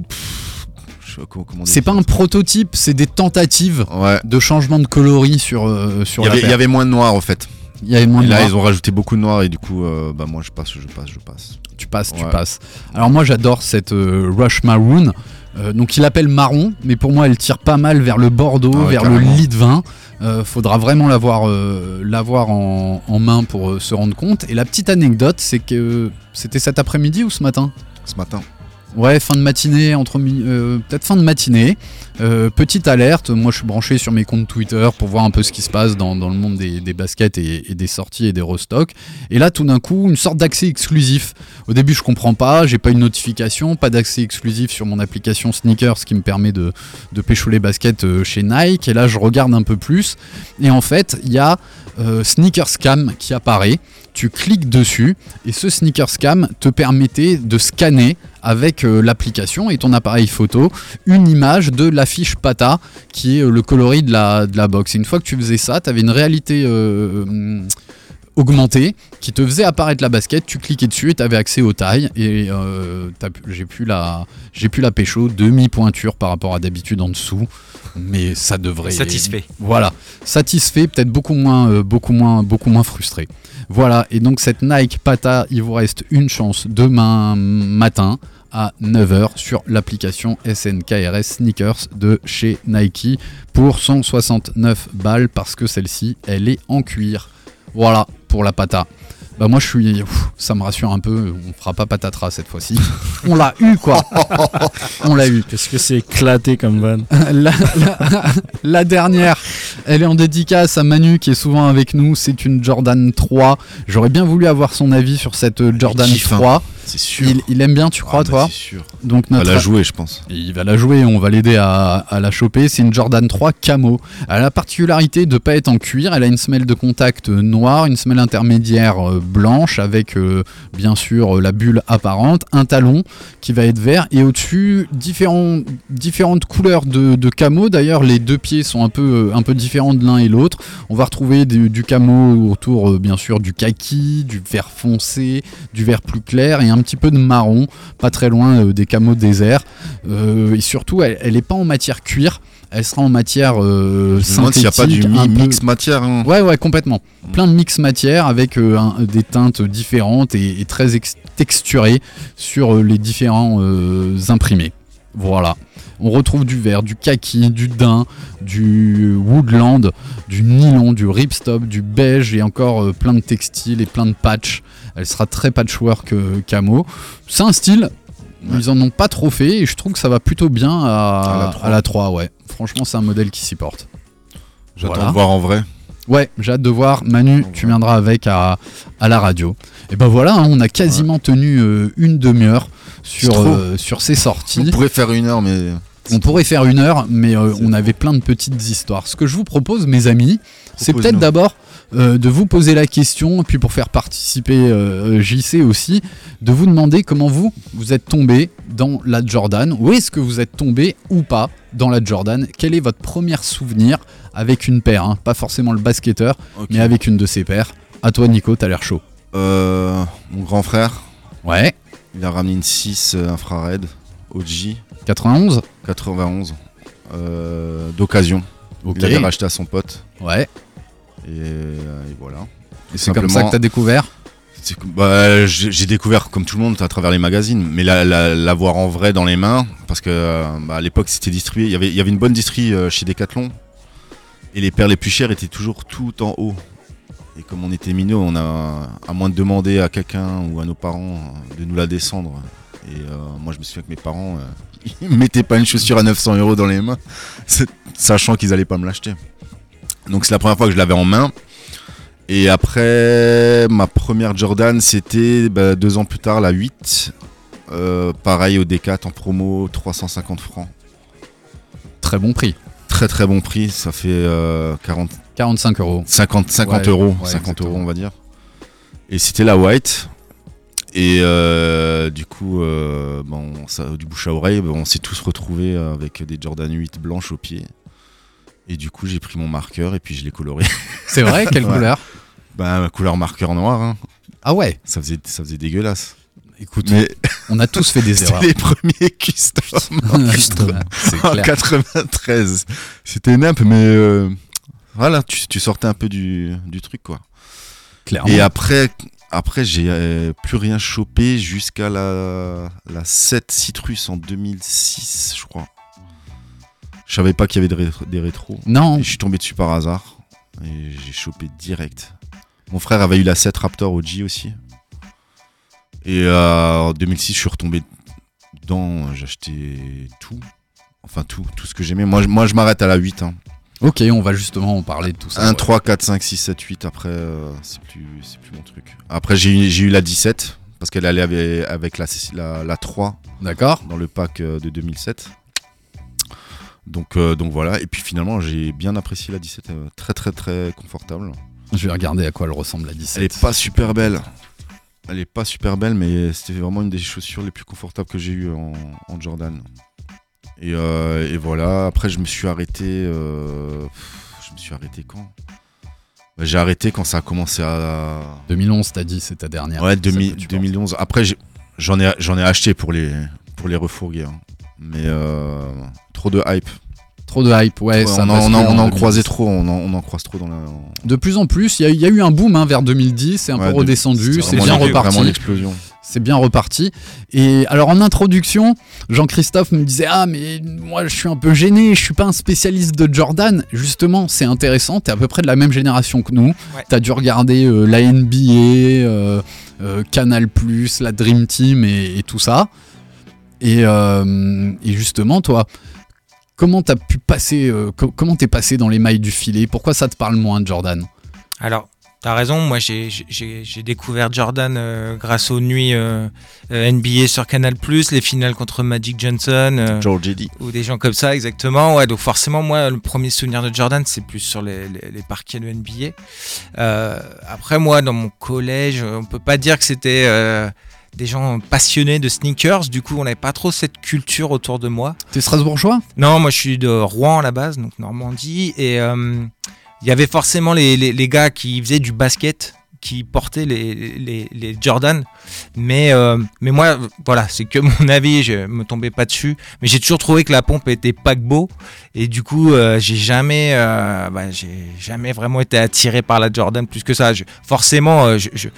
C'est pas un prototype, c'est des tentatives. Ouais. de changement de coloris sur, euh, sur Il y, la avait, il y avait moins de noir en fait. Il y avait moins Et de là, noir. ils ont rajouté beaucoup de noir et du coup, euh, bah moi je passe, je passe, je passe. Tu passes, tu passes. Alors moi j'adore cette euh, Rush Maroon. Euh, donc il appelle marron, mais pour moi elle tire pas mal vers le bordeaux, Ah ouais, vers carrément. le lit de vin. Euh, faudra vraiment l'avoir euh, l'avoir en, en main pour euh, se rendre compte. Et la petite anecdote, c'est que c'était cet après-midi ou ce matin? Ce matin. Ouais, fin de matinée, entre peut-être fin de matinée. Euh, petite alerte, moi je suis branché sur mes comptes Twitter pour voir un peu ce qui se passe dans, le monde des, baskets et, des sorties et des restocks. Et là, tout d'un coup, une sorte d'accès exclusif. Au début, je comprends pas, j'ai pas une notification, pas d'accès exclusif sur mon application Sneakers qui me permet de, de pécho les baskets euh, chez Nike. Et là, je regarde un peu plus. Et en fait, il y a euh, Sneakers Cam qui apparaît. Tu cliques dessus et ce Sneakers Cam te permettait de scanner avec euh, l'application et ton appareil photo une image de l'affiche PATA qui est euh, le coloris de la, de la box. Et une fois que tu faisais ça, tu avais une réalité euh, hum, augmentée qui te faisait apparaître la basket, tu cliquais dessus et tu avais accès aux tailles et euh, j'ai pu la j'ai pu la pécho demi pointure par rapport à d'habitude en dessous mais ça devrait Satisfait. voilà, satisfait, peut-être beaucoup moins, euh, beaucoup moins, beaucoup moins frustré. Voilà, et donc cette Nike Pata, il vous reste une chance demain matin à 9h sur l'application SNKRS Sneakers de chez Nike pour 169 balles parce que celle-ci, elle est en cuir. Voilà pour la Pata. Bah moi je suis, ça me rassure un peu, on fera pas patatras cette fois-ci. on l'a eu quoi. on l'a eu. Qu'est-ce que c'est éclaté comme van la, la- la dernière, elle est en dédicace à Manu qui est souvent avec nous. C'est une Jordan 3. J'aurais bien voulu avoir son avis sur cette Jordan kiffe, hein. 3. C'est sûr. Il, il aime bien, tu crois, Ah, toi C'est sûr. Donc On va la jouer, je pense. il va la jouer, on va l'aider à, à la choper. C'est une Jordan 3 camo. Elle a la particularité de ne pas être en cuir. Elle a une semelle de contact noire, une semelle intermédiaire euh, blanche avec euh, bien sûr euh, la bulle apparente, un talon qui va être vert et au-dessus différents, différentes couleurs de, de camo. D'ailleurs, les deux pieds sont un peu, un peu différents de l'un et l'autre. On va retrouver du, du camo autour euh, bien sûr du kaki, du vert foncé, du vert plus clair et un petit peu de marron, pas très loin euh, des camos désert. Euh, et surtout, elle n'est pas en matière cuir, elle sera en matière euh, demande s'il n'y a pas du synthétique, mi- mix matière. hein. Ouais, ouais, complètement. Plein de mix matière avec euh, un- des teintes différentes et, et très ex- texturées sur euh, les différents imprimés. Voilà. On retrouve du vert, du kaki, du daim, du woodland, du nylon, du ripstop, du beige et encore plein de textiles et plein de patchs. Elle sera très patchwork euh, camo. C'est un style. Ils en ont pas trop fait et je trouve que ça va plutôt bien à, À la à 3. la 3, ouais. Franchement, c'est un modèle qui s'y porte. J'attends Voilà. de voir en vrai. Ouais, j'ai hâte de voir. Manu, tu viendras avec à, à la radio. Et ben voilà, hein, on a quasiment tenu euh, une demi-heure sur, euh, sur ces sorties. On pourrait faire une heure, mais. On pourrait faire une heure, mais euh, on avait plein de petites histoires. Ce que je vous propose, mes amis, c'est peut-être d'abord euh, de vous poser la question, et puis pour faire participer euh, JC aussi, de vous demander comment vous, vous êtes tombé dans la Jordan, ou est-ce que vous êtes tombé ou pas dans la Jordan? Quel est votre premier souvenir avec une paire hein? Pas forcément le basketteur, mais avec une de ses paires. À toi Nico, t'as l'air chaud. Euh, mon grand frère, Ouais, il a ramené une 6 euh, infrared OG 91 91 euh, d'occasion. Il avait racheté à son pote. Ouais, Et, euh, et voilà. Et c'est comme ça que t'as découvert C'est que- bah, j'ai découvert comme tout le monde à travers les magazines, mais la- la- l'avoir en vrai dans les mains, parce que euh, bah, à l'époque c'était distribué, il y avait- il y avait une bonne distrie euh, chez Decathlon, et les paires les plus chères étaient toujours tout en haut. Et comme on était minots, on a, à moins de demander à quelqu'un ou à nos parents de nous la descendre. Et euh, moi je me souviens que mes parents, euh, ils mettaient pas une chaussure à 900 euros dans les mains, sachant qu'ils allaient pas me l'acheter. Donc c'est la première fois que je l'avais en main. Et après, ma première Jordan, c'était bah, deux ans plus tard, la 8. Euh, pareil au D4 en promo, 350 francs. Très bon prix. Très très bon prix, ça fait euh, 40, 45 euros. 50, 50 Ouais, euros, ouais, 50 exactement. euros on va dire. Et c'était la white. Et euh, du coup, euh, bon, ça, du bouche à oreille, on s'est tous retrouvés avec des Jordan 8 blanches au pied. Et du coup, j'ai pris mon marqueur et puis je l'ai coloré. C'est vrai? Quelle Ouais. couleur? Bah, couleur marqueur noir, hein. Ah ouais? Ça, faisait, ça faisait dégueulasse. Écoute, Mais on a tous fait des c'était erreurs. les premiers custom en clair. 93. C'était nimp, mais euh, voilà, tu, tu sortais un peu du, du truc, quoi. Clairement. Et après, après j'ai euh, plus rien chopé jusqu'à la, la 7 Citrus en 2006, je crois. Je savais pas qu'il y avait des, ré- des rétros. Non, Et je suis tombé dessus par hasard. Et j'ai chopé direct. Mon frère avait eu la 7 Raptor OG aussi. Et euh, en 2006, je suis retombé dedans. J'ai acheté tout. Enfin, tout, tout ce que j'aimais. Moi, je- moi, je m'arrête à la 8. Hein. ok, on va justement en parler de tout ça. 1, ouais. 3, 4, 5, 6, 7, 8. Après, euh, c'est plus, mon truc. Après, j'ai eu, la 17. Parce qu'elle allait avec, avec la, la, la 3 D'accord dans le pack euh, de 2007. Donc, euh, donc voilà. Et puis finalement, j'ai bien apprécié la 17. euh, très, très, très confortable. Je vais regarder à quoi elle ressemble la 17. Elle est pas super belle. Elle est pas super belle, mais c'était vraiment une des chaussures les plus confortables que j'ai eues en, en Jordan. Et, euh, et voilà. Après, je me suis arrêté. euh, je me suis arrêté quand? Bah, J'ai arrêté quand ça a commencé à. 2011, t'as dit, c'est ta dernière. Ouais, celle 2000 que tu portes. 2011. Après, j'en ai, acheté pour les, pour les refourguer. hein. Mais euh, trop de hype. Trop de hype, ouais. Ouais, ça on, en, bascule on en- on en 2010. croisait trop. On en, on en croise trop dans la. De plus en plus, il y, a- il y a eu un boom hein, vers 2010, c'est un Ouais, peu de- redescendu, c'est vraiment bien Vraiment reparti. l'explosion. C'est bien reparti. Et alors en introduction, Jean-Christophe me disait Ah, mais moi je suis un peu gêné, je suis pas un spécialiste de Jordan. Justement, c'est intéressant, t'es à peu près de la même génération que nous. Ouais. T'as dû regarder euh, la NBA, euh, euh, Canal, la Dream Team et, et tout ça. Et, euh, et justement, toi, comment t'as pu passer, euh, co- comment t'es passé dans les mailles du filet? Pourquoi ça te parle moins de Jordan? Alors, t'as raison, moi j'ai- découvert Jordan euh, grâce aux nuits euh, NBA sur Canal, les finales contre Magic Johnson. euh, George ou des gens comme ça, exactement. Ouais, donc forcément, moi, le premier souvenir de Jordan, c'est plus sur les, les- les parquets de NBA. Euh, après, moi, dans mon collège, on peut pas dire que c'était euh, des gens passionnés de sneakers. Du coup, on n'avait pas trop cette culture autour de moi. T'es Strasbourgeois? Non, moi, je suis de Rouen à la base, donc Normandie, et euh, il y avait forcément les, les- les gars qui faisaient du basket qui portaient les, les- les Jordan. Mais, euh, mais moi, voilà, c'est que mon avis, je me tombais pas dessus. Mais j'ai toujours trouvé que la pompe était paquebot. Et du coup, euh, j'ai jamais, euh, bah, j'ai jamais vraiment été attiré par la Jordan plus que ça. Je- forcément, je- je-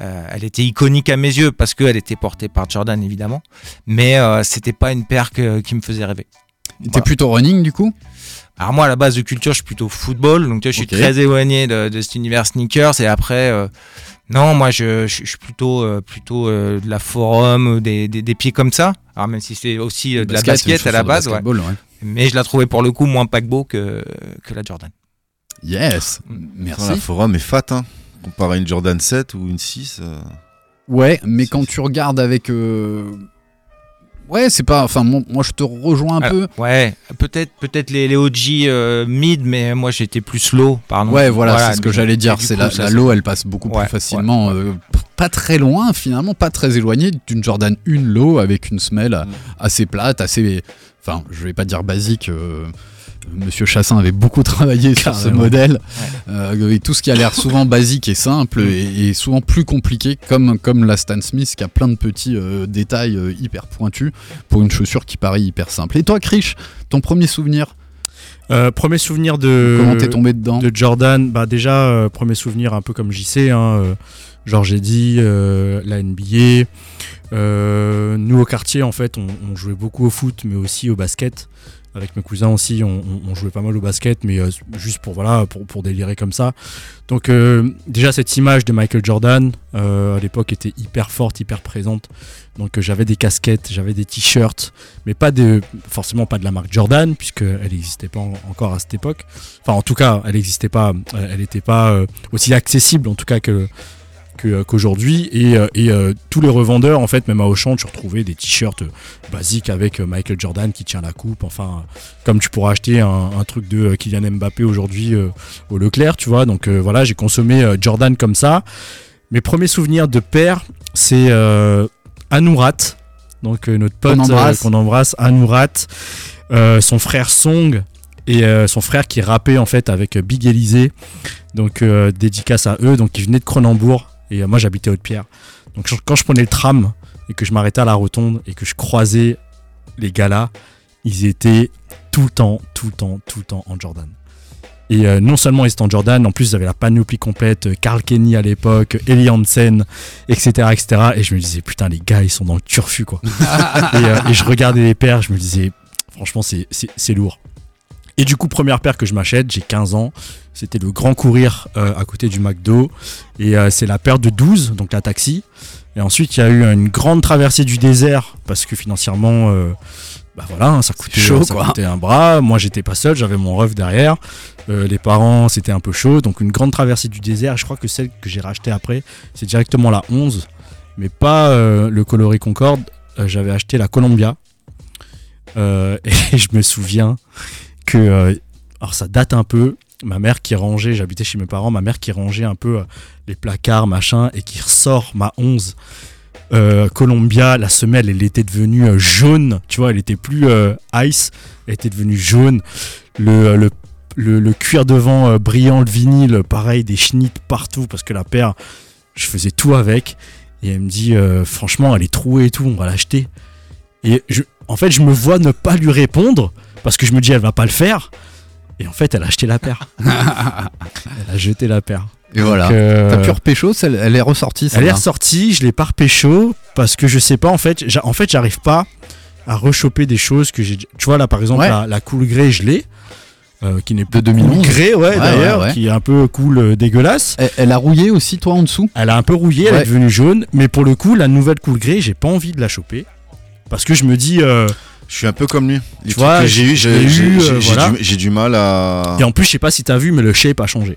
euh, elle était iconique à mes yeux parce qu'elle était portée par Jordan, évidemment. Mais euh, c'était pas une paire que- qui me faisait rêver. T'es Voilà. plutôt running du coup? Alors moi, à la base de culture, je suis plutôt football, donc tu vois, je suis très éloigné de, de cet univers sneakers. Et après, euh, non, moi, je, je- je suis plutôt, euh, plutôt euh, de la forum, des, des, des pieds comme ça. Alors même si c'est aussi euh, de la Basket, à la base, ouais. mais je la trouvais pour le coup moins paquebot que, que la Jordan. Yes, Mm. merci. La forum est fat, hein. Comparé à une Jordan 7 ou une 6. euh, Ouais, mais quand tu regardes avec. euh, Ouais, c'est pas. Enfin, mon- moi, je te rejoins un Alors, peu. Ouais, peut-être peut-être les, les OG euh, mid, mais moi j'étais plus low, pardon. Ouais, voilà, c'est ce que j'allais dire. C'est la, low, elle passe beaucoup Ouais, plus facilement. euh, pas très loin, finalement, pas très éloigné d'une Jordan 1 low avec une semelle Mm. assez plate, assez. Enfin, je vais pas dire basique. euh, Monsieur Chassin avait beaucoup travaillé sur ce modèle euh, et tout ce qui a l'air souvent basique et simple et, et souvent plus compliqué comme, comme la Stan Smith qui a plein de petits euh, détails euh, hyper pointus pour une chaussure qui paraît hyper simple. Et toi Krish, ton premier souvenir? Euh, premier souvenir de. Comment t'es tombé dedans? de Jordan, bah déjà, euh, premier souvenir un peu comme JC, hein, euh, Georges Eddy, euh, la NBA. Euh, nous au quartier, en fait, on, on jouait beaucoup au foot, mais aussi au basket. Avec mes cousins aussi, on, jouait pas mal au basket, mais euh, juste pour voilà, pour, délirer comme ça. Donc euh, déjà cette image de Michael Jordan euh, à l'époque était hyper forte, hyper présente. Donc j'avais des casquettes, j'avais des t-shirts, mais pas de forcément pas de la marque Jordan puisque elle n'existait pas en- encore à cette époque. Enfin en tout cas, elle n'existait pas, elle n'était pas aussi accessible en tout cas que euh, qu'aujourd'hui. Et, euh, et, euh, tous les revendeurs en fait même à Auchan tu retrouvais des t-shirts basiques avec Michael Jordan qui tient la coupe. Enfin comme tu pourras acheter un, un truc de Kylian Mbappé aujourd'hui euh, au Leclerc tu vois. Donc euh, voilà j'ai consommé Jordan comme ça. Mes premiers souvenirs de père c'est Anourat donc notre pote Qu'on embrasse. embrasse Anourat son frère Song et euh, son frère qui rappait en fait avec Big Elysée. Donc euh, dédicace à eux. Donc ils venaient de Cronenbourg et euh, moi j'habitais Haute-Pierre donc quand je prenais le tram et que je m'arrêtais à la rotonde et que je croisais les gars là ils étaient tout le temps tout le temps tout le temps en Jordan et euh, non seulement ils étaient en Jordan, en plus ils avaient la panoplie complète, euh, Carl Kenny à l'époque, Eli Hansen, etc., etc. Et je me disais, putain, les gars, ils sont dans le turfu, quoi. et, euh, et je regardais les paires, je me disais, franchement, c'est lourd. Et du coup, première paire que je m'achète, j'ai 15 ans, c'était le Grand Courir euh, à côté du McDo. Et euh, c'est la paire de 12, donc la taxi. Et ensuite, il y a eu une grande traversée du désert, parce que financièrement, euh, bah voilà, hein, ça coûtait, chaud, ça coûtait un bras. Moi, j'étais pas seul, j'avais mon ref derrière. Les parents, c'était un peu chaud. Donc, une grande traversée du désert. Je crois que celle que j'ai rachetée après, c'est directement la 11, mais pas le coloris Concorde. J'avais acheté la Columbia. Et je me souviens euh, alors, ça date un peu. Ma mère qui rangeait, j'habitais chez mes parents, ma mère qui rangeait un peu euh, les placards, machin, et qui ressort ma 11. Euh, Columbia, la semelle, elle était devenue jaune, tu vois, elle était plus ice, elle était devenue jaune. Le, le, le, cuir devant brillant, le vinyle, pareil, des schnitts partout, parce que la paire, je faisais tout avec. Et elle me dit, franchement, elle est trouée et tout, on va l'acheter. Et en fait, je me vois ne pas lui répondre, parce que je me dis, elle va pas le faire. Et en fait, elle a acheté la paire. elle a jeté la paire. Et voilà. Euh, T'as pu repécho, elle est ressortie. elle est ressortie, je l'ai pas repécho parce que je sais pas en fait, j'a- en fait j'arrive pas à rechoper des choses que j'ai. Tu vois là par exemple Ouais. la, la cool grey je l'ai, euh, qui n'est De plus 2011. cool grey ouais, Ouais, d'ailleurs, ouais, ouais. qui est un peu cool euh, dégueulasse. Elle, elle a rouillé aussi, toi, en dessous? Elle a un peu rouillé, elle est devenue jaune, mais pour le coup la nouvelle cool grey j'ai pas envie de la choper parce que je me dis euh, Je suis un peu comme lui. Les Tu trucs vois, que j'ai eu, j'ai j'ai j'ai- eu, j'ai- euh, j'ai voilà. du, j'ai du mal à. et en plus je sais pas si t'as vu mais le shape a changé.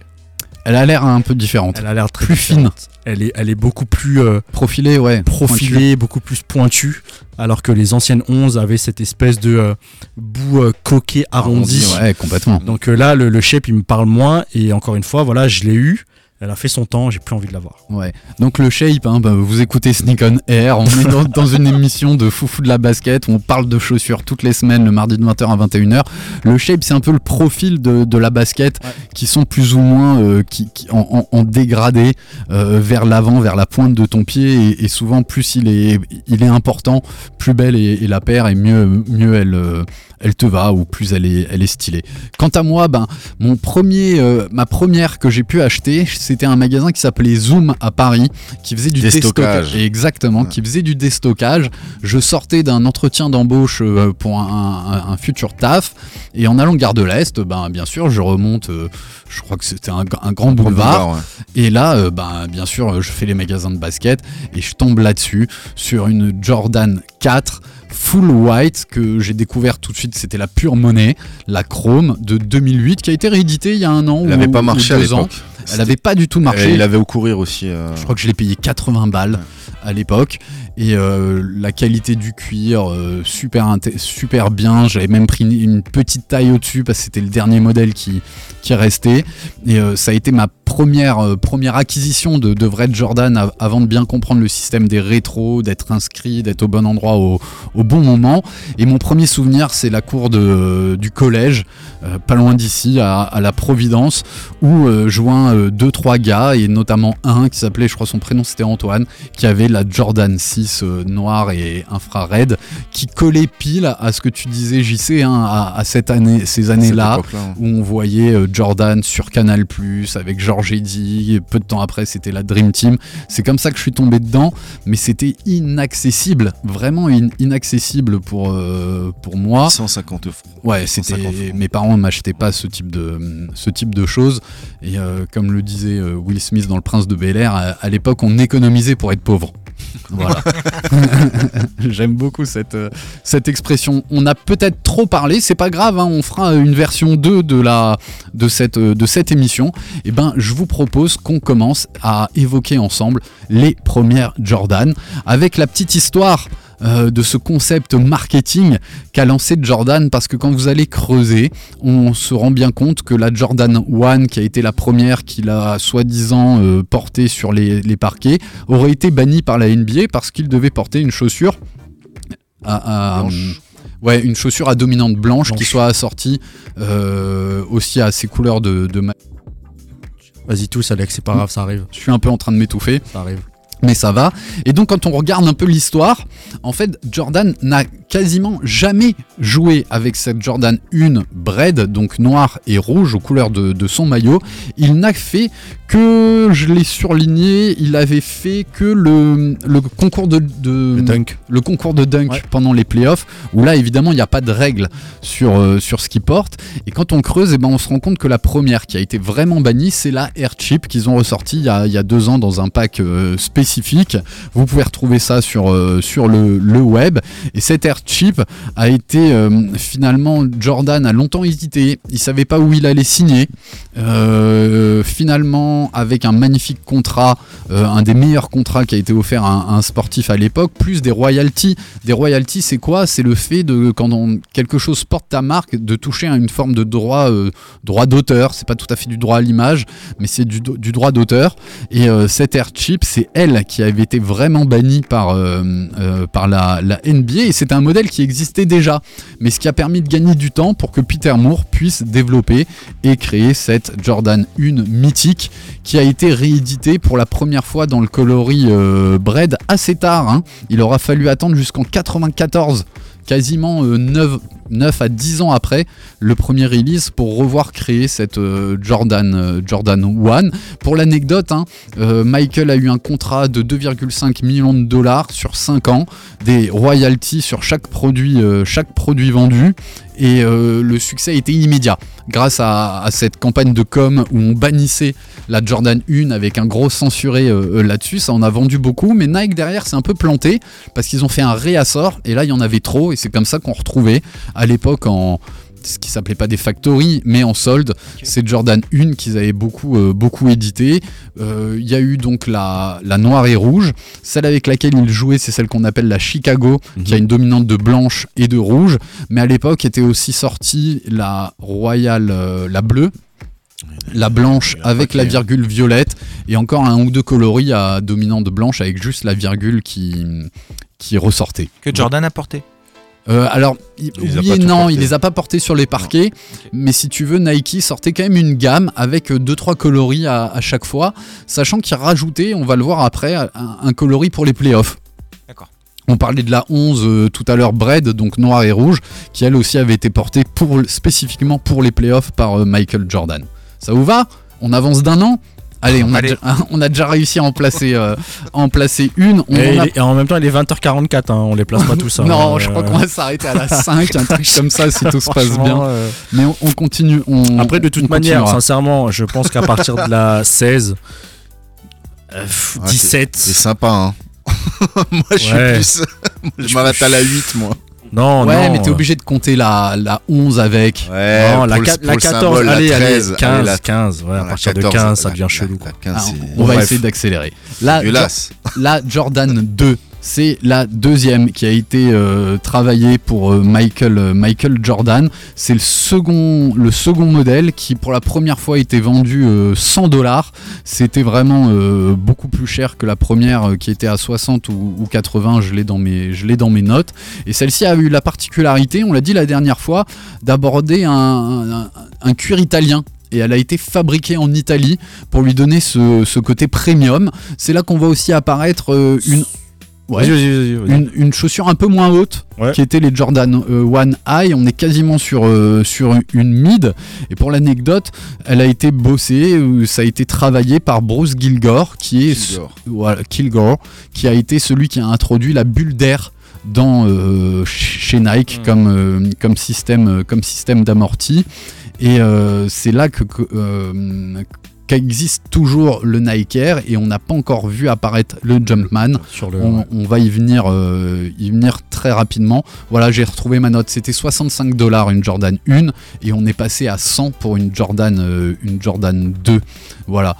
Elle a l'air un peu différente. Elle a l'air très Plus différente. Elle est elle est beaucoup plus euh, Profilée, ouais. profilé, beaucoup plus pointu, alors que les anciennes 11 avaient cette espèce de euh, bout euh, coquet arrondi. Arrondi, Ouais, complètement. Donc euh, là, le, le shape, il me parle moins, et encore une fois, voilà, je l'ai eu, elle a fait son temps, j'ai plus envie de la voir. Ouais. Donc le shape, hein, bah, vous écoutez Sneak on Air, on est dans, dans une émission de foufou de la basket, où on parle de chaussures toutes les semaines, le mardi de 20h à 21h. Le shape, c'est un peu le profil de, de la basket, qui sont plus ou moins euh, qui, qui- en, en- en dégradé euh, vers l'avant, vers la pointe de ton pied, et, et souvent plus il est, il est important, plus belle est, est la paire, et mieux, mieux elle, euh, elle te va, ou plus elle est, elle est stylée. Quant à moi, ben, mon premier, euh, ma première que j'ai pu acheter, c'était un magasin qui s'appelait Zoom à Paris, qui faisait du Déstockage. déstockage. Exactement, Ouais. qui faisait du déstockage. Je sortais d'un entretien d'embauche euh, pour un, un- un futur taf, et en allant gare de l'Est, ben, bien sûr, je remonte, euh, je crois que c'était un, un grand boulevard, ouais. et là, ben, bien sûr, je fais les magasins de basket, et je tombe là-dessus, sur une Jordan 4 full white que j'ai découvert tout de suite, c'était la pure monnaie, la Chrome de 2008 qui a été rééditée il y a un an Elle ou, n'avait pas ou marché à deux ans. Elle avait pas du tout marché. Il avait au courir aussi. euh, Je crois que je l'ai payé 80 balles à l'époque. Et euh, la qualité du cuir, euh, super, super bien. J'avais même pris une, petite taille au-dessus parce que c'était le dernier modèle qui, qui restait. Et euh, ça a été ma première, première acquisition de, vrai Jordan av- avant de bien comprendre le système des rétros, d'être inscrit, d'être au bon endroit au, bon moment. Et mon premier souvenir, c'est la cour du collège, pas loin d'ici, à, la Providence, où euh, joint deux, trois gars, et notamment un qui s'appelait, je crois son prénom c'était Antoine, qui avait la Jordan 6 euh, noire et infrared, qui collait pile à ce que tu disais, JC, hein, à, à cette année, ces années-là hein. où on voyait euh, Jordan sur Canal avec Georges Eddy. Peu de temps après, c'était la Dream Team. C'est comme ça que je suis tombé dedans, mais c'était inaccessible, vraiment in- inaccessible pour, euh, pour moi. 150 francs. Ouais, 150 c'était mes parents ne m'achetaient pas ce type de ce type de choses et euh, comme le disait Will Smith dans Le Prince de Bel Air, à, à l'époque on économisait pour être pauvre. Voilà. J'aime beaucoup cette euh, cette expression. On a peut-être trop parlé, c'est pas grave, hein, on fera une version 2 de la de cette euh, de cette émission. Et ben, je vous propose qu'on commence à évoquer ensemble les premières Jordan avec la petite histoire euh, de ce concept marketing qu'a lancé Jordan parce que quand vous allez creuser, on se rend bien compte que la Jordan 1 qui a été la première qu'il a soi-disant euh, portée sur les, les parquets aurait été bannie par la NBA parce qu'il devait porter une chaussure à, ouais une chaussure à dominante blanche, qui soit assortie euh, aussi à ses couleurs de, de ma- Vas-y tous Alex, c'est pas grave, ça arrive, je suis un peu en train de m'étouffer. Ça arrive. Mais ça va. Et donc quand on regarde un peu l'histoire, en fait Jordan n'a quasiment jamais joué avec cette Jordan 1 Bread, donc noire et rouge aux couleurs de, de son maillot. Il n'a fait que, je l'ai surligné, il avait fait que le, le concours de, de- Le dunk. le concours de dunk Ouais. pendant les playoffs, où là évidemment il n'y a pas de règles sur, euh, sur ce qu'ils portent. Et quand on creuse, eh ben, on se rend compte que la première qui a été vraiment bannie, c'est la Air Chip qu'ils ont ressorti il y, a, il y a deux ans dans un pack euh, Vous pouvez retrouver ça sur, euh, sur le, le web. Et cette Air Chip a été euh, finalement, Jordan a longtemps hésité. Il savait pas où il allait signer. Euh, finalement, avec un magnifique contrat, un des meilleurs contrats qui a été offert à un, sportif à l'époque, plus des royalties. Des royalties, c'est quoi? C'est le fait de, quand on- quelque chose porte ta marque, de toucher à une forme de droit, droit d'auteur. C'est pas tout à fait du droit à l'image, mais c'est du, droit d'auteur. Et cette Air Chip, c'est elle qui avait été vraiment bannie par, euh, euh, par la, NBA. Et c'est un modèle qui existait déjà, mais ce qui a permis de gagner du temps pour que Peter Moore puisse développer et créer cette Jordan 1 mythique qui a été réédité pour la première fois dans le coloris euh, Bread assez tard. hein. Il aura fallu attendre jusqu'en 94, quasiment euh, 9, 9 à 10 ans après le premier release pour revoir créer cette euh, Jordan, euh, Jordan 1. Pour l'anecdote, hein, euh, Michael a eu un contrat de 2,5 millions de dollars sur 5 ans, des royalties sur chaque produit, euh, vendu. Et euh, le succès été immédiat grâce à, cette campagne de com où on bannissait la Jordan 1 avec un gros censuré euh, euh, là-dessus. Ça en a vendu beaucoup, mais Nike derrière s'est un peu planté parce qu'ils ont fait un réassort et là il y en avait trop et c'est comme ça qu'on retrouvait à l'époque en ce qui s'appelait pas des factories mais en solde. C'est Jordan 1 qu'ils avaient beaucoup euh, beaucoup édité. Euh, il y a eu donc la, la noire et rouge. Celle avec laquelle ils jouaient c'est celle qu'on appelle la Chicago qui a une dominante de blanche et de rouge. Mais à l'époque était aussi sortie la Royal euh, la bleue. La blanche avec la virgule violette. Et encore un ou deux coloris à dominante blanche avec juste la virgule qui, qui ressortait. Que Jordan a porté. Euh, alors, il- Il oui et non, il les a pas portés sur les parquets, mais si tu veux, Nike sortait quand même une gamme avec 2-3 coloris à, à chaque fois, sachant qu'il rajoutait, on va le voir après, un, un coloris pour les playoffs. D'accord. On parlait de la 11 euh, tout à l'heure, Bread, donc noir et rouge, qui elle aussi avait été portée pour, spécifiquement pour les playoffs par euh, Michael Jordan. Ça vous va? On avance d'un an? Allez, on a, Allez. déjà, on a déjà réussi à en placer, euh, à en placer une. On Et, en a il est- et en même temps, il est 20h44, hein, on les place pas tous. hein. non, je crois Euh, qu'on va s'arrêter à la 5, un truc comme ça si tout se passe bien. euh, Mais on, on continue. on- Après, de toute manière, continuera. sincèrement, je pense qu'à partir de la 16, euh, pff, Ah, c'est- 17, C'est sympa, hein. moi, je suis plus. je m'arrête à la 8, moi. Non, ouais, non. mais t'es obligé de compter la, la 11 avec. Ouais, Non, la, pour le- quat- pour la le 14, symbole, la allez, 13, allez, 15, allez, la- 15, ouais, à partir 14, de 15, ça devient la- chelou. la 15, Ah, on va essayer d'accélérer. La, dégueulasse. la Jordan 2, c'est la deuxième qui a été euh, travaillée pour euh, Michael, euh, Michael Jordan. C'est le second, le second modèle qui, pour la première fois, a été vendu euh, 100 dollars. C'était vraiment beaucoup plus cher que la première qui était à 60 ou, ou 80. Je l'ai dans mes, notes. Et celle-ci a eu la particularité, on l'a dit la dernière fois, d'aborder un, cuir italien. Et elle a été fabriquée en Italie pour lui donner ce, ce côté premium. C'est là qu'on voit aussi apparaître une, Ouais. Une, une chaussure un peu moins haute Ouais. qui était les Jordan euh, One High. On est quasiment sur, euh, sur une mid. Et pour l'anecdote, elle a été bossée, ça a été travaillé par Bruce Gilgore, qui est Kilgore. voilà, Kilgore, qui a été celui qui a introduit la bulle d'air dans euh, ch- chez Nike Mm. comme, euh, comme système, comme système d'amorti. Et euh, c'est là que, que, qu'existe toujours le Nike Air et on n'a pas encore vu apparaître le Jumpman. Sur le. On, on va y venir, euh, y venir très rapidement. Voilà, j'ai retrouvé ma note. C'était 65 dollars une Jordan 1 et on est passé à 100 pour une Jordan, euh, une Jordan 2. Voilà.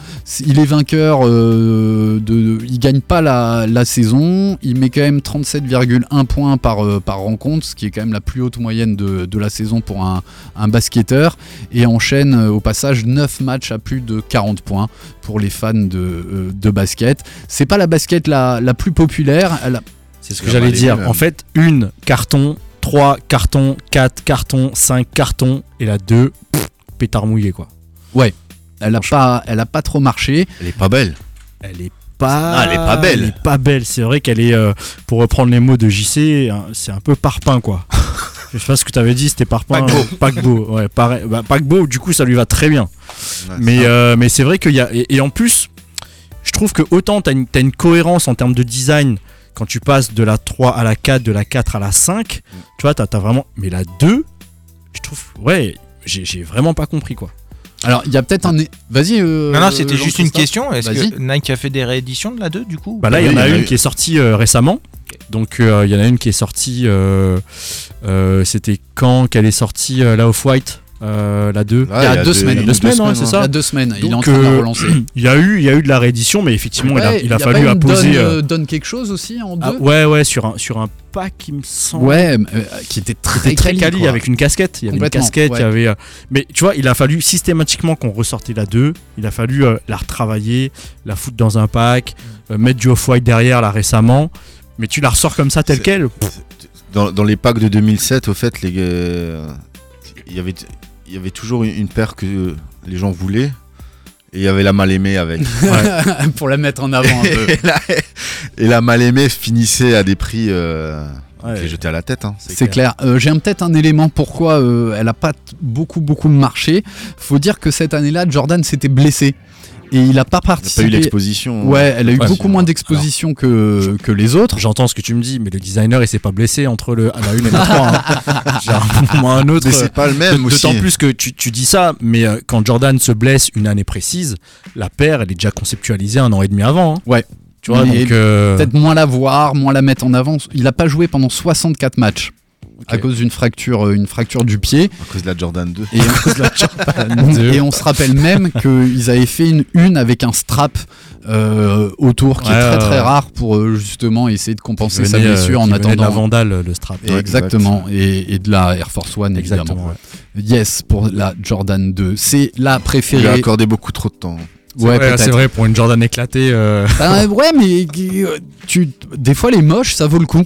Il est vainqueur. euh, de, il gagne pas la, la saison. Il met quand même 37,1 points par, euh, par rencontre, ce qui est quand même la plus haute moyenne de, de la saison pour un, un basketteur. Et enchaîne au passage 9 matchs à plus de 40 points pour les fans de, euh, de basket. C'est pas la basket la, la plus populaire. Elle a- C'est ce que j'allais dire. En fait, une carton, trois cartons, quatre cartons, cinq cartons, et la deux, pff, pétard mouillé quoi. Elle a pas, elle a pas trop marché. Elle est pas belle. Elle est pas. Ah, elle est pas belle. Elle est pas belle. C'est vrai qu'elle est, euh, pour reprendre les mots de JC, hein, c'est un peu parpaing quoi. Je sais pas ce que tu avais dit, c'était parpaing. Paquebot. euh, Paquebot, ouais, pareil. Bah, paquebot, du coup, ça lui va très bien. Ouais, Mais, euh, mais c'est vrai qu'il y a. Et, et en plus, je trouve que autant tu as, une t'as une cohérence en termes de design quand tu passes de la 3 à la 4, de la 4 à la 5. Tu vois, t'as as vraiment. Mais la 2, je trouve. Ouais, j'ai vraiment pas compris quoi. Alors, il y a peut-être un. Vas-y. euh, Non, non, c'était juste une question. Est-ce que Nike a fait des rééditions de la 2 du coup? Bah là, il y en a il y en a une qui est sortie euh, récemment. Donc, euh, il y en a une qui est sortie. euh, euh, C'était quand qu'elle est sortie, euh, la Off-White euh, La 2 Ouais, il y a deux semaines, il y a deux semaines, ouais, c'est Il y ça. a deux semaines. il est en train de la euh, relancer. Il y, a eu, il y a eu de la réédition, mais effectivement, il a, il a y fallu pas une apposer. Donne, euh, euh, donne quelque chose aussi en deux. ah, ouais, ouais, sur un, sur un pack, il me semble. Ouais, euh, qui était très, très quali, avec une casquette. Il y avait une casquette, il y ouais. avait. euh, Mais tu vois, il a fallu systématiquement qu'on ressortait la 2. Il a fallu euh, la retravailler, la foutre dans un pack, euh, mettre du off-white derrière là récemment. Mais tu la ressors comme ça telle quelle. Dans, dans les packs de 2007, au fait, les gars, il y avait, il y avait toujours une, une paire que les gens voulaient. Et il y avait la mal aimée avec. Pour la mettre en avant un peu. et, la, et la mal aimée finissait à des prix euh, Ouais. qui à la tête. hein, C'est clair. Euh, J'ai peut-être un élément pourquoi euh, elle a pas beaucoup beaucoup marché. Faut dire que cette année-là, Jordan s'était blessé et il a pas Il n'y a pas eu participé. l'exposition. Ouais, elle a eu Ouais, beaucoup moins alors. d'exposition que, que les autres. J'entends ce que tu me dis, mais le designer il s'est pas blessé entre le, la 1 et la 3. hein. J'ai un moment un autre. Mais c'est pas le même aussi. D'autant plus que tu, tu dis ça, mais euh, quand Jordan se blesse une année précise, la paire elle est déjà conceptualisée un an et demi avant. hein. Ouais. Tu vois, Mais donc. euh, Peut-être moins la voir, moins la mettre en avant. Il a pas joué pendant 64 matchs à cause d'une fracture, euh, une fracture du pied. À cause de la Jordan 2. Et, et on se rappelle même qu'ils avaient fait une une avec un strap euh, autour qui Ouais, est très ouais, très rare pour euh, justement essayer de compenser qui sa venait, euh, blessure en venait de la attendant. Vandale, le strap. Et exactement, et, et de la Air Force One évidemment. Exactement. ouais. Yes pour la Jordan 2, c'est la Il a préférée. accordé beaucoup trop de temps. Ouais, c'est vrai, pour une Jordan éclatée. euh, Ah, ouais, mais tu, des fois les moches, ça vaut le coup.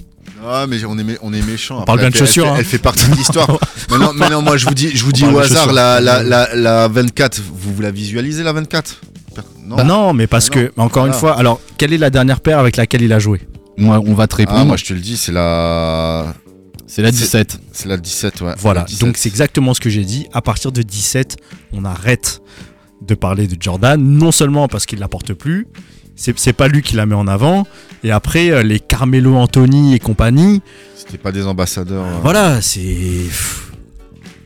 Ah mais on est, mé- on est méchant. On parle bien de elle chaussures, Elle, fait- hein. elle fait partie de l'histoire. mais, non, mais non, moi je vous dis, je vous dis au hasard, la, la, la, la 24, vous, vous la visualisez la 24 Non. Bah non, mais parce Ah que, encore une Ah. fois, alors, quelle est la dernière paire avec laquelle il a joué? Moi, on va te répondre. Ah, moi je te le dis, c'est la. c'est la 17. C'est la 17, ouais. Voilà, La 17. donc c'est exactement ce que j'ai dit. À partir de 17, on arrête de parler de Jordan, non seulement parce qu'il la porte plus, c'est c'est pas lui qui la met en avant, et après, euh, les Carmelo Anthony et compagnie, C'était pas des ambassadeurs. euh. voilà, c'est.